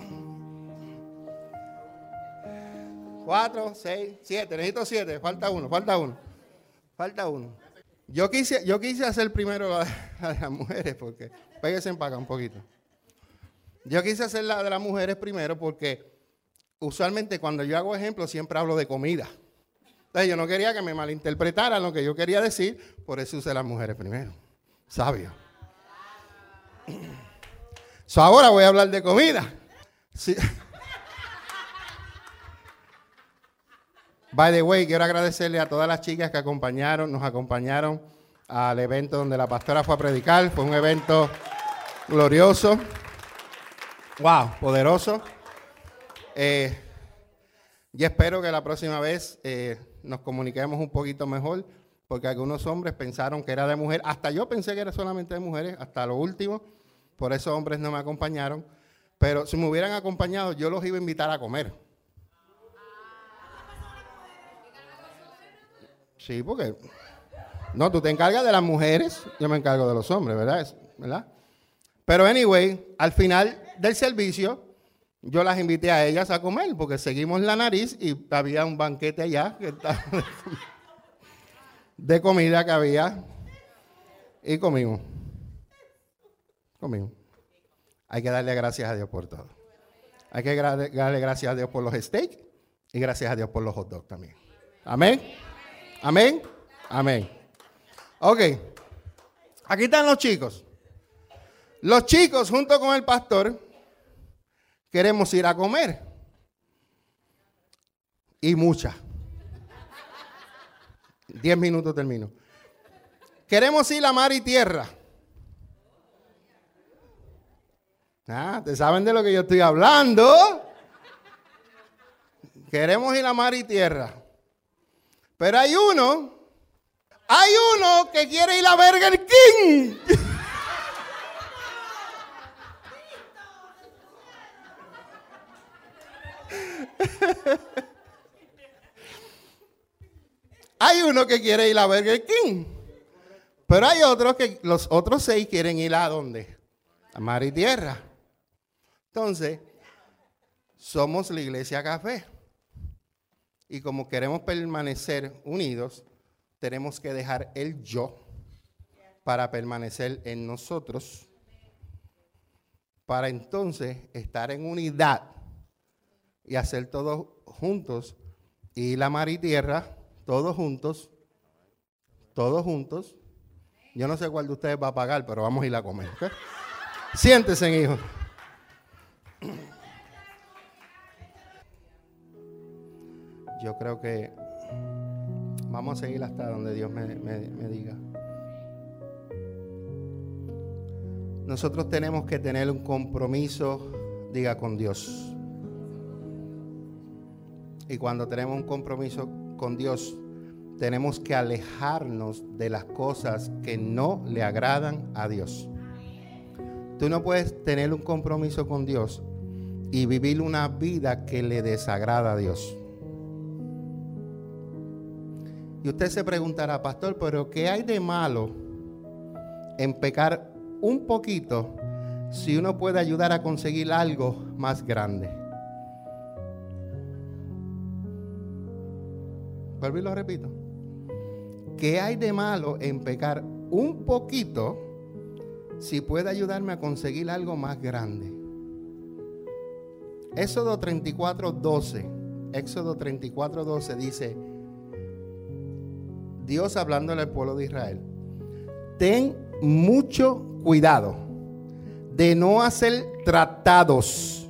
cuatro, seis, siete. Necesito siete. Falta uno, falta uno. Falta uno. Yo quise, yo quise hacer primero la, de las mujeres porque, péguense en paga un poquito. Yo quise hacer la de las mujeres primero porque usualmente cuando yo hago ejemplos siempre hablo de comida yo no quería que me malinterpretaran lo que yo quería decir, por eso usé las mujeres primero. Sabio. ahora voy a hablar de comida. By the way, quiero agradecerle a todas las chicas que acompañaron, nos acompañaron al evento donde la pastora fue a predicar. Fue un evento glorioso. Wow, poderoso. Eh, y espero que la próxima vez eh, nos comuniquemos un poquito mejor, porque algunos hombres pensaron que era de mujer. Hasta yo pensé que era solamente de mujeres, hasta lo último. Por eso hombres no me acompañaron. Pero si me hubieran acompañado, yo los iba a invitar a comer. Sí, porque... No, tú te encargas de las mujeres, yo me encargo de los hombres, ¿verdad? ¿verdad? Pero anyway, al final del servicio, yo las invité a ellas a comer porque seguimos la nariz y había un banquete allá de comida que había y comimos. Comimos. Hay que darle gracias a Dios por todo. Hay que darle gracias a Dios por los steaks y gracias a Dios por los hot dogs también. Amén. Amén. Amén. Ok. Aquí están los chicos. Los chicos junto con el pastor queremos ir a comer. Y mucha. Diez minutos termino. Queremos ir a mar y tierra. Ah, ¿te saben de lo que yo estoy hablando? Queremos ir a mar y tierra. Pero hay uno, hay uno que quiere ir a Burger King. hay uno que quiere ir a Burger King. Pero hay otros que, los otros seis quieren ir a dónde? A mar y tierra. Entonces, somos la iglesia café. Y como queremos permanecer unidos, tenemos que dejar el yo para permanecer en nosotros para entonces estar en unidad y hacer todos juntos, y la mar y tierra, todos juntos, todos juntos. Yo no sé cuál de ustedes va a pagar, pero vamos a ir a comer. Siéntese, hijo. Yo creo que vamos a seguir hasta donde Dios me, me diga. Nosotros tenemos que tener un compromiso, diga, con Dios. Y cuando tenemos un compromiso con Dios, tenemos que alejarnos de las cosas que no le agradan a Dios. Tú no puedes tener un compromiso con Dios y vivir una vida que le desagrada a Dios. Y usted se preguntará, pastor, pero ¿qué hay de malo en pecar un poquito si uno puede ayudar a conseguir algo más grande? Vuelvo y lo repito. ¿Qué hay de malo en pecar un poquito si puede ayudarme a conseguir algo más grande? Éxodo 34, 12. Éxodo 34, 12 dice, Dios hablándole al pueblo de Israel, ten mucho cuidado de no hacer tratados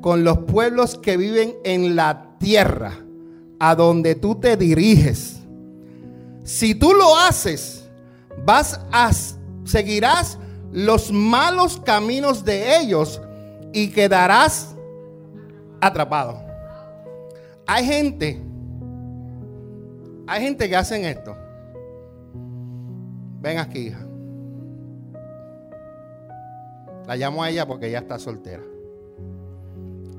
con los pueblos que viven en la tierra a donde tú te diriges. Si tú lo haces, vas a seguirás los malos caminos de ellos y quedarás atrapado. Hay gente, hay gente que hacen esto. Ven aquí, hija. La llamo a ella porque ella está soltera.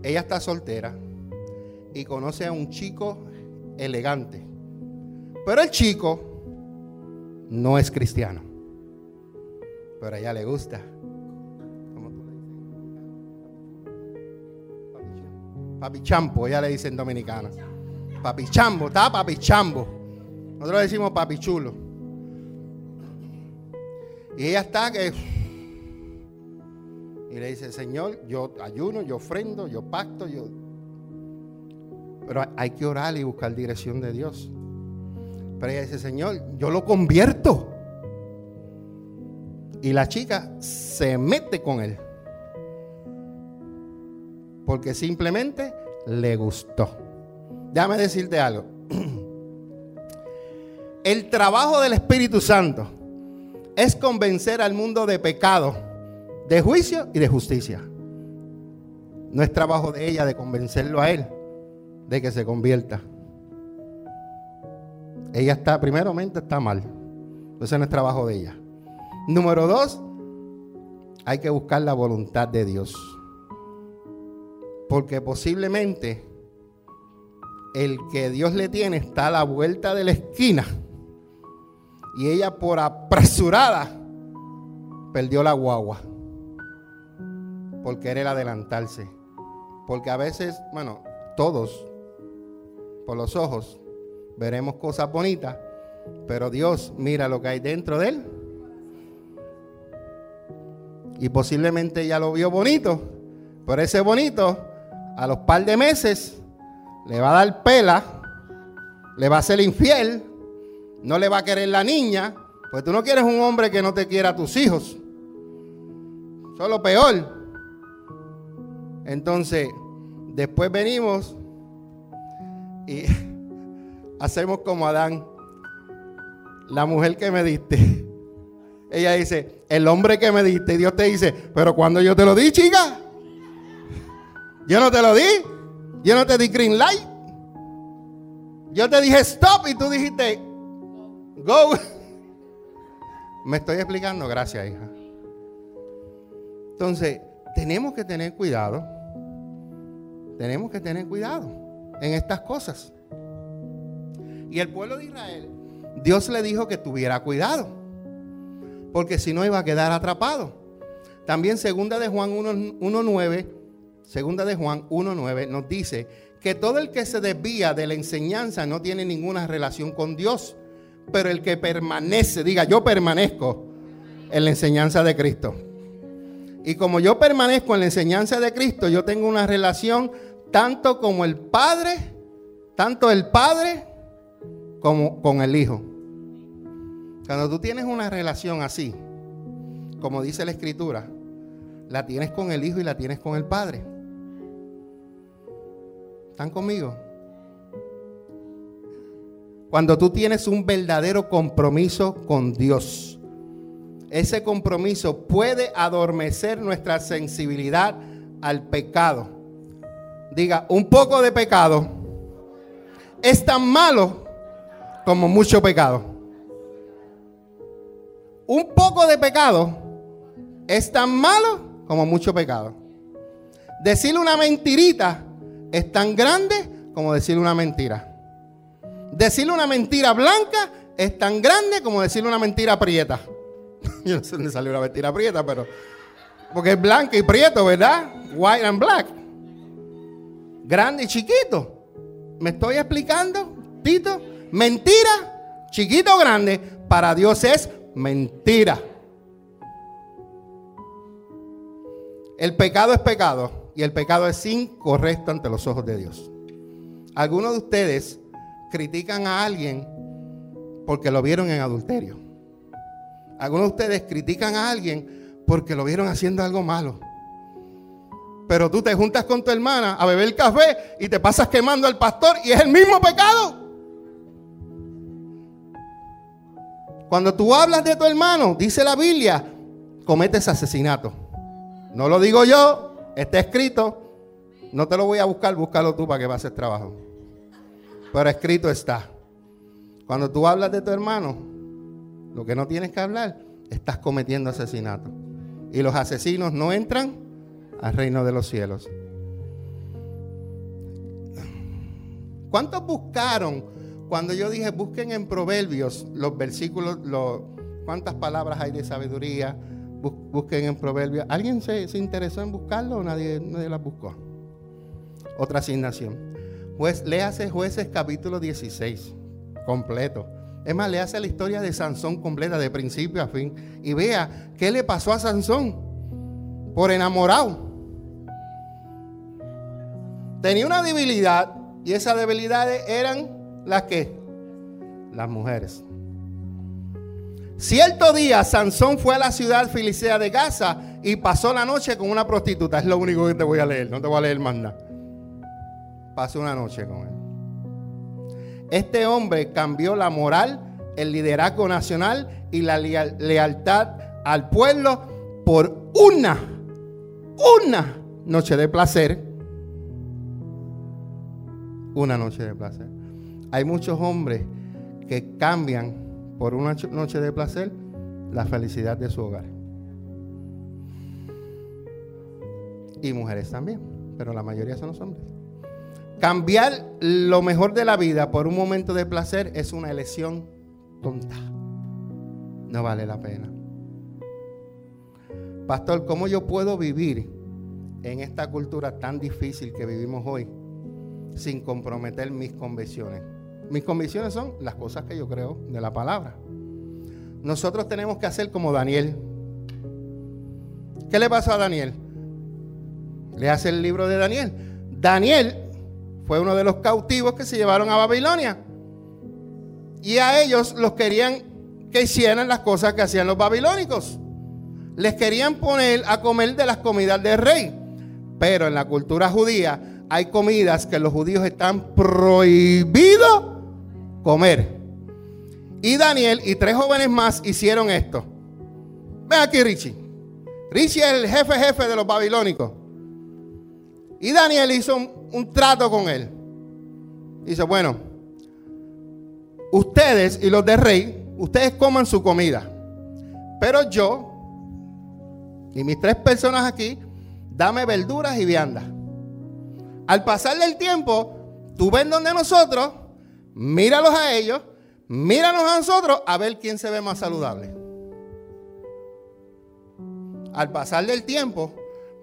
Ella está soltera y conoce a un chico elegante. Pero el chico no es cristiano. Pero a ella le gusta. ¿Cómo tú le dices? Papi champo, ella le dice en dominicana. Papi chambo, está papi chambo. Nosotros le decimos papi chulo. Y ella está que... Y le dice, Señor, yo ayuno, yo ofrendo, yo pacto, yo pero hay que orar y buscar dirección de Dios. Pero ella dice, Señor, yo lo convierto. Y la chica se mete con él. Porque simplemente le gustó. Déjame decirte algo. El trabajo del Espíritu Santo es convencer al mundo de pecado, de juicio y de justicia. No es trabajo de ella de convencerlo a él de que se convierta. Ella está, primeramente, está mal. Ese no es trabajo de ella. Número dos, hay que buscar la voluntad de Dios. Porque posiblemente el que Dios le tiene está a la vuelta de la esquina. Y ella por apresurada perdió la guagua. Por querer adelantarse. Porque a veces, bueno, todos por los ojos, veremos cosas bonitas, pero Dios mira lo que hay dentro de él. Y posiblemente ya lo vio bonito, pero ese bonito a los par de meses le va a dar pela, le va a ser infiel, no le va a querer la niña, pues tú no quieres un hombre que no te quiera a tus hijos. Eso es lo peor. Entonces, después venimos y hacemos como Adán. La mujer que me diste. Ella dice, el hombre que me diste. Y Dios te dice, pero cuando yo te lo di, chica. Yo no te lo di. Yo no te di green light. Yo te dije stop y tú dijiste go. Me estoy explicando, gracias hija. Entonces, tenemos que tener cuidado. Tenemos que tener cuidado en estas cosas. Y el pueblo de Israel, Dios le dijo que tuviera cuidado, porque si no iba a quedar atrapado. También segunda de Juan 1.9, segunda de Juan 1.9 nos dice que todo el que se desvía de la enseñanza no tiene ninguna relación con Dios, pero el que permanece, diga yo permanezco en la enseñanza de Cristo. Y como yo permanezco en la enseñanza de Cristo, yo tengo una relación tanto como el Padre, tanto el Padre como con el Hijo. Cuando tú tienes una relación así, como dice la Escritura, la tienes con el Hijo y la tienes con el Padre. ¿Están conmigo? Cuando tú tienes un verdadero compromiso con Dios, ese compromiso puede adormecer nuestra sensibilidad al pecado. Diga, un poco de pecado es tan malo como mucho pecado. Un poco de pecado es tan malo como mucho pecado. Decirle una mentirita es tan grande como decirle una mentira. Decirle una mentira blanca es tan grande como decirle una mentira prieta. Yo no sé dónde salió una mentira prieta, pero. Porque es blanco y prieto, ¿verdad? White and black. Grande y chiquito. ¿Me estoy explicando, Tito? Mentira, chiquito o grande, para Dios es mentira. El pecado es pecado y el pecado es incorrecto ante los ojos de Dios. Algunos de ustedes critican a alguien porque lo vieron en adulterio. Algunos de ustedes critican a alguien porque lo vieron haciendo algo malo. Pero tú te juntas con tu hermana a beber café y te pasas quemando al pastor y es el mismo pecado. Cuando tú hablas de tu hermano, dice la Biblia, cometes asesinato. No lo digo yo, está escrito. No te lo voy a buscar, búscalo tú para que pases trabajo pero escrito está. Cuando tú hablas de tu hermano, lo que no tienes que hablar, estás cometiendo asesinato. Y los asesinos no entran al reino de los cielos. ¿Cuántos buscaron cuando yo dije busquen en Proverbios los versículos, cuántas palabras hay de sabiduría? Busquen en Proverbios. ¿Alguien se, interesó en buscarlo o nadie, nadie las buscó? Otra asignación. Pues léase jueces capítulo 16, completo. Es más, léase la historia de Sansón completa, de principio a fin. Y vea qué le pasó a Sansón por enamorado. Tenía una debilidad y esas debilidades eran las que? Las mujeres. Cierto día Sansón fue a la ciudad filistea de Gaza y pasó la noche con una prostituta. Es lo único que te voy a leer, no te voy a leer más nada pasó una noche con él. Este hombre cambió la moral, el liderazgo nacional y la lealtad al pueblo por una, una noche de placer. Una noche de placer. Hay muchos hombres que cambian por una noche de placer la felicidad de su hogar. Y mujeres también, pero la mayoría son los hombres. Cambiar lo mejor de la vida por un momento de placer es una elección tonta. No vale la pena. Pastor, ¿cómo yo puedo vivir en esta cultura tan difícil que vivimos hoy sin comprometer mis convicciones? Mis convicciones son las cosas que yo creo de la palabra. Nosotros tenemos que hacer como Daniel. ¿Qué le pasó a Daniel? Le hace el libro de Daniel. Daniel fue uno de los cautivos que se llevaron a Babilonia. Y a ellos los querían que hicieran las cosas que hacían los babilónicos. Les querían poner a comer de las comidas del rey. Pero en la cultura judía hay comidas que los judíos están prohibidos comer. Y Daniel y tres jóvenes más hicieron esto. Ven aquí, Richie. Richie es el jefe jefe de los babilónicos. Y Daniel hizo un, trato con él. Dice, bueno, ustedes y los de rey, ustedes coman su comida. Pero yo y mis tres personas aquí, dame verduras y viandas. Al pasar del tiempo, tú ven donde nosotros, míralos a ellos, míranos a nosotros a ver quién se ve más saludable. Al pasar del tiempo,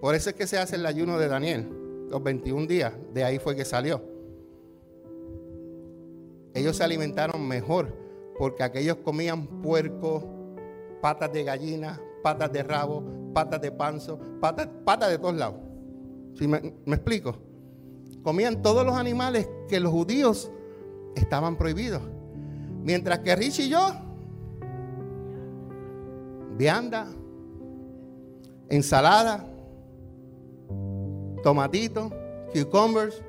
por eso es que se hace el ayuno de Daniel los 21 días, de ahí fue que salió. Ellos se alimentaron mejor porque aquellos comían puerco, patas de gallina, patas de rabo, patas de panzo, patas, de todos lados. ¿Sí me explico? Comían todos los animales que los judíos estaban prohibidos. Mientras que Rich y yo, vianda, ensalada, tomatito, cucumbers,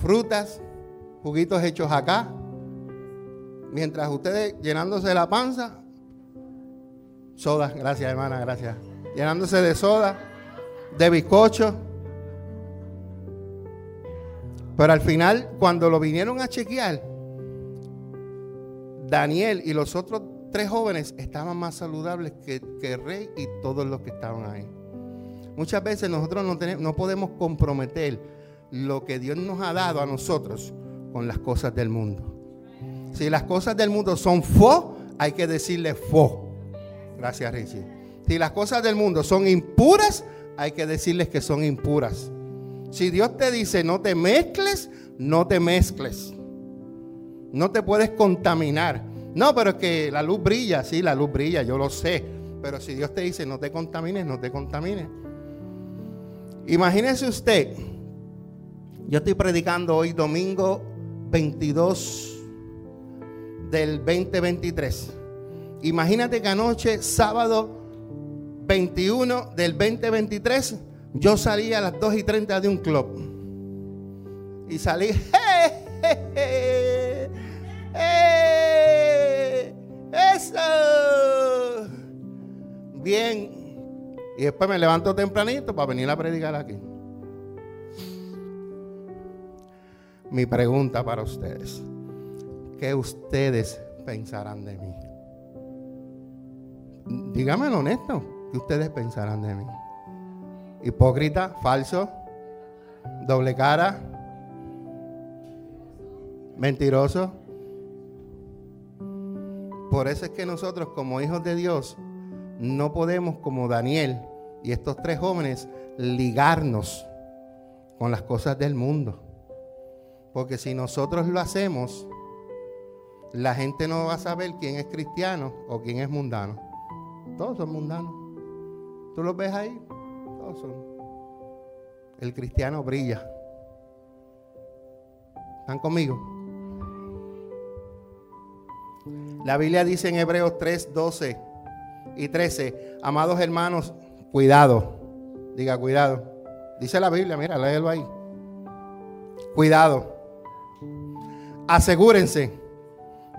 frutas, juguitos hechos acá. Mientras ustedes llenándose la panza, soda, gracias hermana, gracias. Llenándose de soda, de bizcocho. Pero al final, cuando lo vinieron a chequear, Daniel y los otros tres jóvenes estaban más saludables que, el rey y todos los que estaban ahí. Muchas veces nosotros no, tenemos, no podemos comprometer lo que Dios nos ha dado a nosotros con las cosas del mundo. Si las cosas del mundo son fo, hay que decirle fo. Gracias, Richie. Si las cosas del mundo son impuras, hay que decirles que son impuras. Si Dios te dice no te mezcles, no te mezcles. No te puedes contaminar. No, pero es que la luz brilla, sí, la luz brilla, yo lo sé. Pero si Dios te dice no te contamines, no te contamines. Imagínese usted, yo estoy predicando hoy domingo 22 del 2023. Imagínate que anoche, sábado 21 del 2023, yo salí a las 2 y 30 de un club. Y salí. ¡Eso! Bien. Y después me levanto tempranito para venir a predicar aquí. Mi pregunta para ustedes. ¿Qué ustedes pensarán de mí? Díganme honesto. ¿Qué ustedes pensarán de mí? Hipócrita, falso, doble cara, mentiroso. Por eso es que nosotros como hijos de Dios no podemos como Daniel y estos tres jóvenes ligarnos con las cosas del mundo. Porque si nosotros lo hacemos, la gente no va a saber quién es cristiano o quién es mundano. Todos son mundanos. ¿Tú los ves ahí? El cristiano brilla. ¿Están conmigo? La Biblia dice en Hebreos 3, 12 y 13, amados hermanos, cuidado. Diga, cuidado. Dice la Biblia, mira, léelo ahí. Cuidado. Asegúrense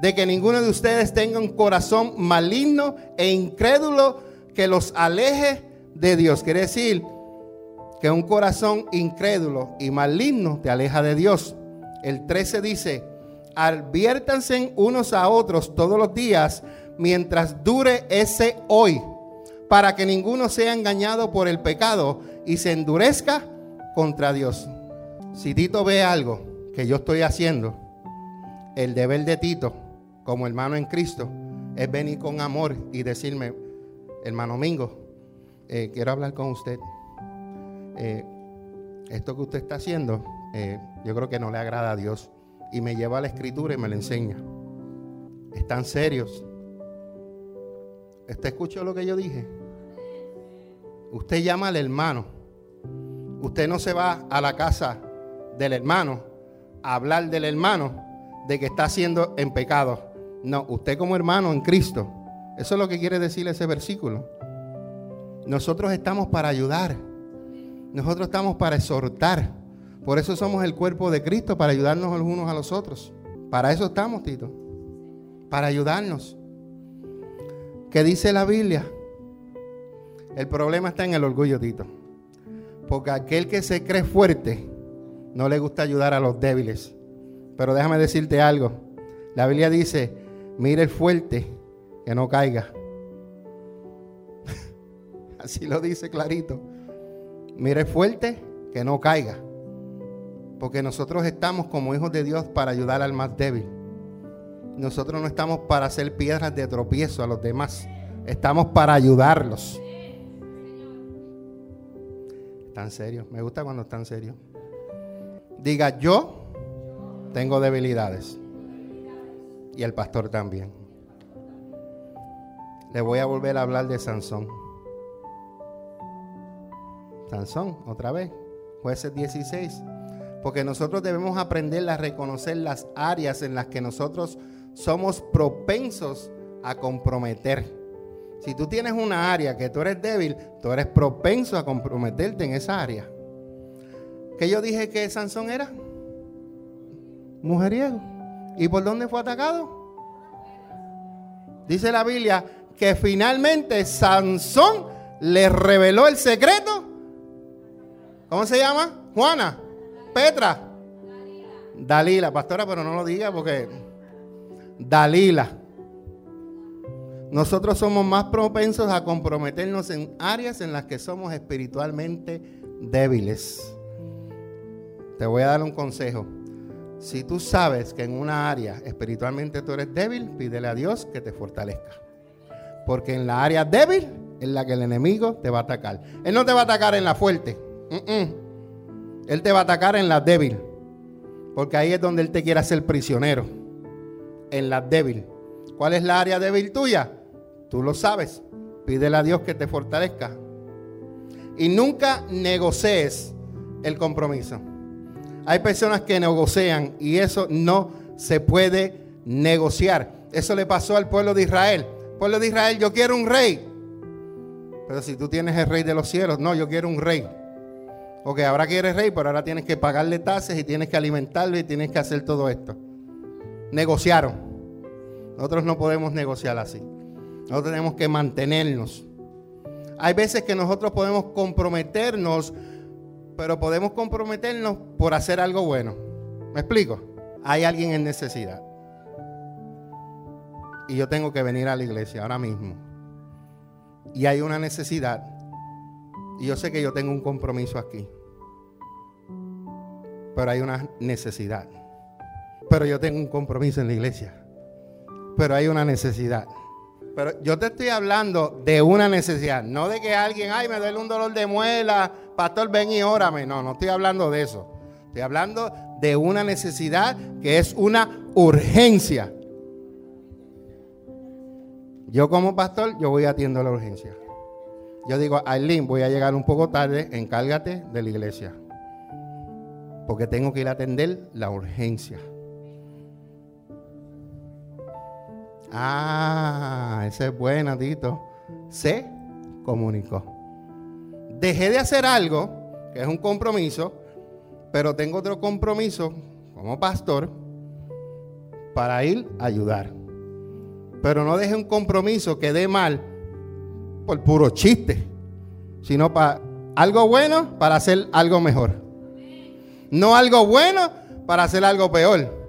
de que ninguno de ustedes tenga un corazón maligno e incrédulo que los aleje de Dios. Quiere decir que un corazón incrédulo y maligno te aleja de Dios. El 13 dice, adviértanse unos a otros todos los días mientras dure ese hoy, para que ninguno sea engañado por el pecado y se endurezca contra Dios. Si Tito ve algo que yo estoy haciendo, el deber de Tito como hermano en Cristo es venir con amor y decirme, hermano Mingo, eh, quiero hablar con usted. Eh, esto que usted está haciendo, eh, yo creo que no le agrada a Dios y me lleva a la escritura y me la enseña. Están serios. ¿Usted escuchó lo que yo dije? Usted llama al hermano. Usted no se va a la casa del hermano a hablar del hermano de que está haciendo en pecado. No, usted como hermano en Cristo. Eso es lo que quiere decir ese versículo. Nosotros estamos para ayudar. Nosotros estamos para exhortar. Por eso somos el cuerpo de Cristo, para ayudarnos los unos a los otros. Para eso estamos, Tito. Para ayudarnos. ¿Qué dice la Biblia? El problema está en el orgullo, Tito. Porque aquel que se cree fuerte no le gusta ayudar a los débiles. Pero déjame decirte algo. La Biblia dice, mire el fuerte que no caiga. Así lo dice clarito. Mire fuerte que no caiga. Porque nosotros estamos como hijos de Dios para ayudar al más débil. Nosotros no estamos para hacer piedras de tropiezo a los demás. Estamos para ayudarlos. Tan serio. Me gusta cuando están serios. Diga, yo tengo debilidades. Y el pastor también. le voy a volver a hablar de Sansón. Sansón, otra vez, jueces 16. Porque nosotros debemos aprender a reconocer las áreas en las que nosotros somos propensos a comprometer. Si tú tienes una área que tú eres débil, tú eres propenso a comprometerte en esa área. ¿Qué yo dije que Sansón era? Mujeriego. ¿Y por dónde fue atacado? Dice la Biblia que finalmente Sansón le reveló el secreto. ¿Cómo se llama? Juana. Petra. Dalila, pastora, pero no lo diga porque Dalila. Nosotros somos más propensos a comprometernos en áreas en las que somos espiritualmente débiles. Te voy a dar un consejo. Si tú sabes que en una área espiritualmente tú eres débil, pídele a Dios que te fortalezca. Porque en la área débil es la que el enemigo te va a atacar. Él no te va a atacar en la fuerte. Él te va a atacar en la débil. Porque ahí es donde Él te quiere hacer prisionero. En la débil. ¿Cuál es la área débil tuya? Tú lo sabes. Pídele a Dios que te fortalezca. Y nunca negocies el compromiso. Hay personas que negocian y eso no se puede negociar. Eso le pasó al pueblo de Israel. pueblo de Israel, yo quiero un rey. Pero si tú tienes el rey de los cielos, no, yo quiero un rey. Ok, ahora quieres rey, pero ahora tienes que pagarle tasas y tienes que alimentarlo y tienes que hacer todo esto. Negociaron. Nosotros no podemos negociar así. Nosotros tenemos que mantenernos. Hay veces que nosotros podemos comprometernos, pero podemos comprometernos por hacer algo bueno. ¿Me explico? Hay alguien en necesidad. Y yo tengo que venir a la iglesia ahora mismo. Y hay una necesidad y yo sé que yo tengo un compromiso aquí. Pero hay una necesidad. Pero yo tengo un compromiso en la iglesia. Pero hay una necesidad. Pero yo te estoy hablando de una necesidad, no de que alguien, ay, me duele un dolor de muela, pastor, ven y órame. No, no estoy hablando de eso. Estoy hablando de una necesidad que es una urgencia. Yo como pastor, yo voy atiendo la urgencia. Yo digo, Aileen, voy a llegar un poco tarde, encárgate de la iglesia. Porque tengo que ir a atender la urgencia. Ah, ese es bueno, Tito. Se comunicó. Dejé de hacer algo, que es un compromiso, pero tengo otro compromiso como pastor para ir a ayudar. Pero no deje un compromiso que dé mal por puro chiste, sino para algo bueno para hacer algo mejor. No algo bueno para hacer algo peor.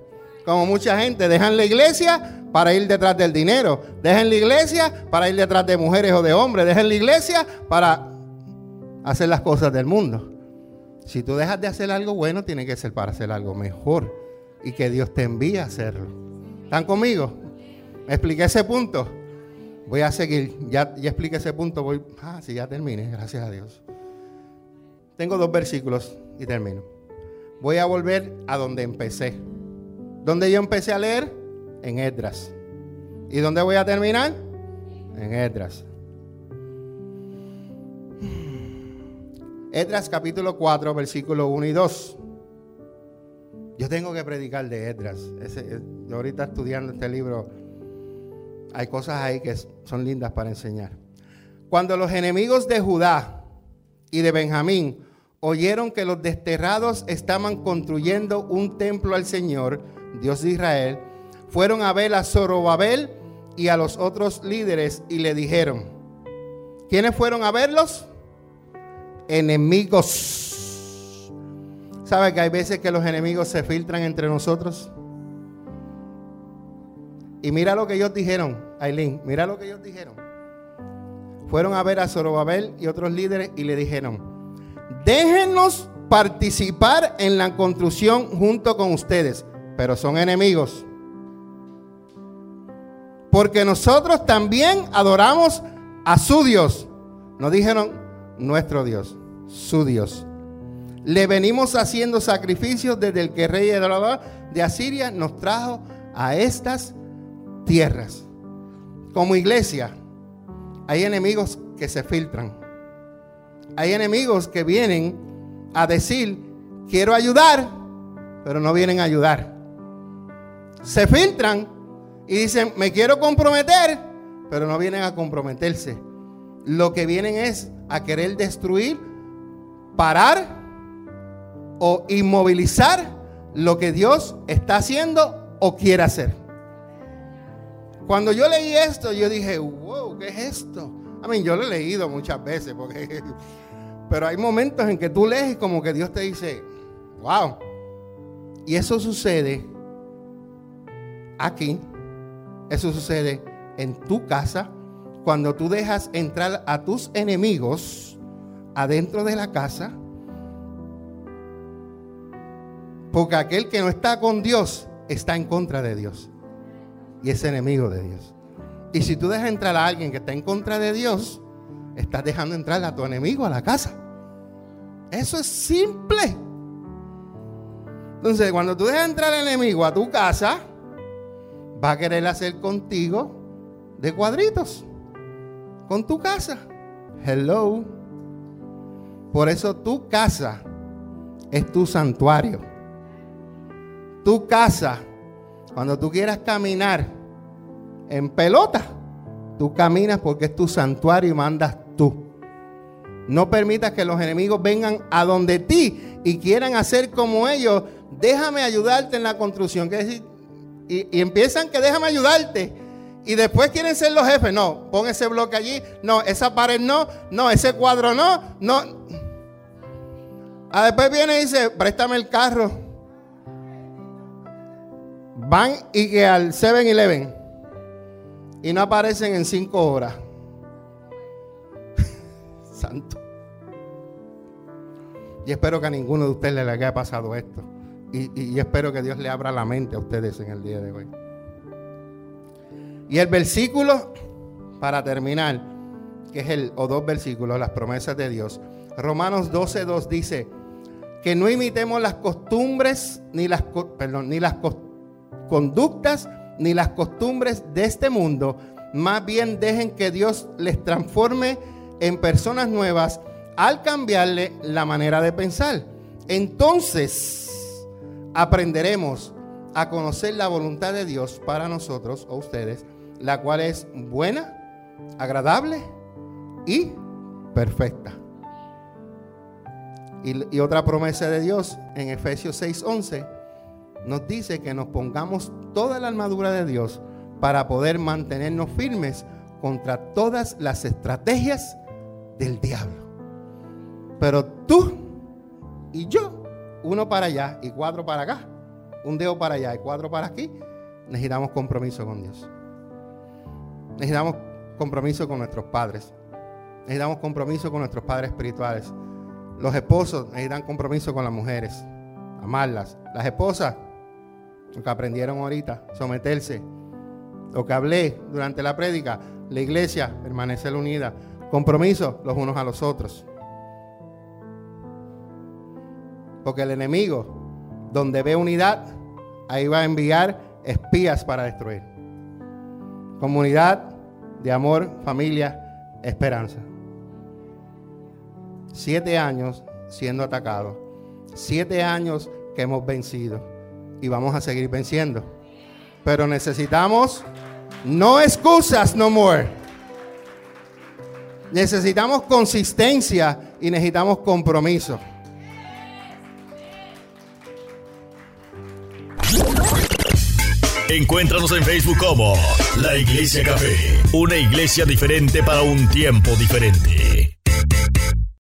Como mucha gente dejan la iglesia para ir detrás del dinero, dejan la iglesia para ir detrás de mujeres o de hombres, dejan la iglesia para hacer las cosas del mundo. Si tú dejas de hacer algo bueno, tiene que ser para hacer algo mejor y que Dios te envíe a hacerlo. ¿Están conmigo? ¿Me expliqué ese punto? Voy a seguir. Ya, ya expliqué ese punto. Voy. Ah, sí, ya terminé. Gracias a Dios. Tengo dos versículos y termino. Voy a volver a donde empecé. ¿Dónde yo empecé a leer? En Edras. ¿Y dónde voy a terminar? En Edras. Edras capítulo 4, versículo 1 y 2. Yo tengo que predicar de Edras. yo ahorita estudiando este libro hay cosas ahí que son lindas para enseñar. Cuando los enemigos de Judá y de Benjamín oyeron que los desterrados estaban construyendo un templo al Señor, Dios de Israel, fueron a ver a Zorobabel y a los otros líderes y le dijeron, ¿quiénes fueron a verlos? Enemigos. ¿Sabe que hay veces que los enemigos se filtran entre nosotros? Y mira lo que ellos dijeron, Aileen, mira lo que ellos dijeron. Fueron a ver a Zorobabel y otros líderes y le dijeron, déjenos participar en la construcción junto con ustedes, pero son enemigos. Porque nosotros también adoramos a su Dios. No dijeron nuestro Dios, su Dios. Le venimos haciendo sacrificios desde el que rey de Asiria nos trajo a estas tierras. Como iglesia, Hay enemigos que se filtran. Hay enemigos que vienen a decir, quiero ayudar, pero no vienen a ayudar. Se filtran y dicen, me quiero comprometer, pero no vienen a comprometerse. Lo que vienen es a querer destruir, parar o inmovilizar lo que Dios está haciendo o quiere hacer. Cuando yo leí esto, yo dije, wow, ¿qué es esto? A mí, yo lo he leído muchas veces, porque, pero hay momentos en que tú lees como que Dios te dice, wow. Y eso sucede aquí, eso sucede en tu casa, cuando tú dejas entrar a tus enemigos adentro de la casa. Porque aquel que no está con Dios está en contra de Dios y es enemigo de Dios. Y si tú dejas entrar a alguien que está en contra de Dios, estás dejando entrar a tu enemigo a la casa. Eso es simple. Entonces, cuando tú dejas entrar al enemigo a tu casa, va a querer hacer contigo de cuadritos. Con tu casa. Hello. Por eso tu casa es tu santuario. Tu casa cuando tú quieras caminar en pelota, tú caminas porque es tu santuario y mandas tú. No permitas que los enemigos vengan a donde ti y quieran hacer como ellos. Déjame ayudarte en la construcción. y, y empiezan que déjame ayudarte. Y después quieren ser los jefes. No, pon ese bloque allí. No, esa pared no. No, ese cuadro no. No. Ah, después viene y dice, préstame el carro van y que al 7-Eleven y no aparecen en cinco horas. Santo. Y espero que a ninguno de ustedes le haya pasado esto. Y, espero que Dios le abra la mente a ustedes en el día de hoy. Y el versículo, para terminar, que es el, o dos versículos, las promesas de Dios. Romanos 12.2 dice, que no imitemos las costumbres, ni las, perdón, ni las costumbres conductas ni las costumbres de este mundo, más bien dejen que Dios les transforme en personas nuevas al cambiarle la manera de pensar. Entonces aprenderemos a conocer la voluntad de Dios para nosotros o ustedes, la cual es buena, agradable y perfecta. Y, y otra promesa de Dios en Efesios 6:11 nos dice que nos pongamos toda la armadura de Dios para poder mantenernos firmes contra todas las estrategias del diablo. Pero tú y yo, uno para allá y cuatro para acá, un dedo para allá y cuatro para aquí, necesitamos compromiso con Dios. Necesitamos compromiso con nuestros padres. Necesitamos compromiso con nuestros padres espirituales. Los esposos necesitan compromiso con las mujeres, amarlas. Las esposas lo que aprendieron ahorita, someterse. Lo que hablé durante la prédica, la iglesia permanecer unida. Compromiso los unos a los otros. Porque el enemigo, donde ve unidad, ahí va a enviar espías para destruir. Comunidad de amor, familia, esperanza. Siete años siendo atacados. Siete años que hemos vencido y vamos a seguir venciendo. Pero necesitamos no excusas no more. Necesitamos consistencia y necesitamos compromiso. Encuéntranos en Facebook como La Iglesia Café, una iglesia diferente para un tiempo diferente.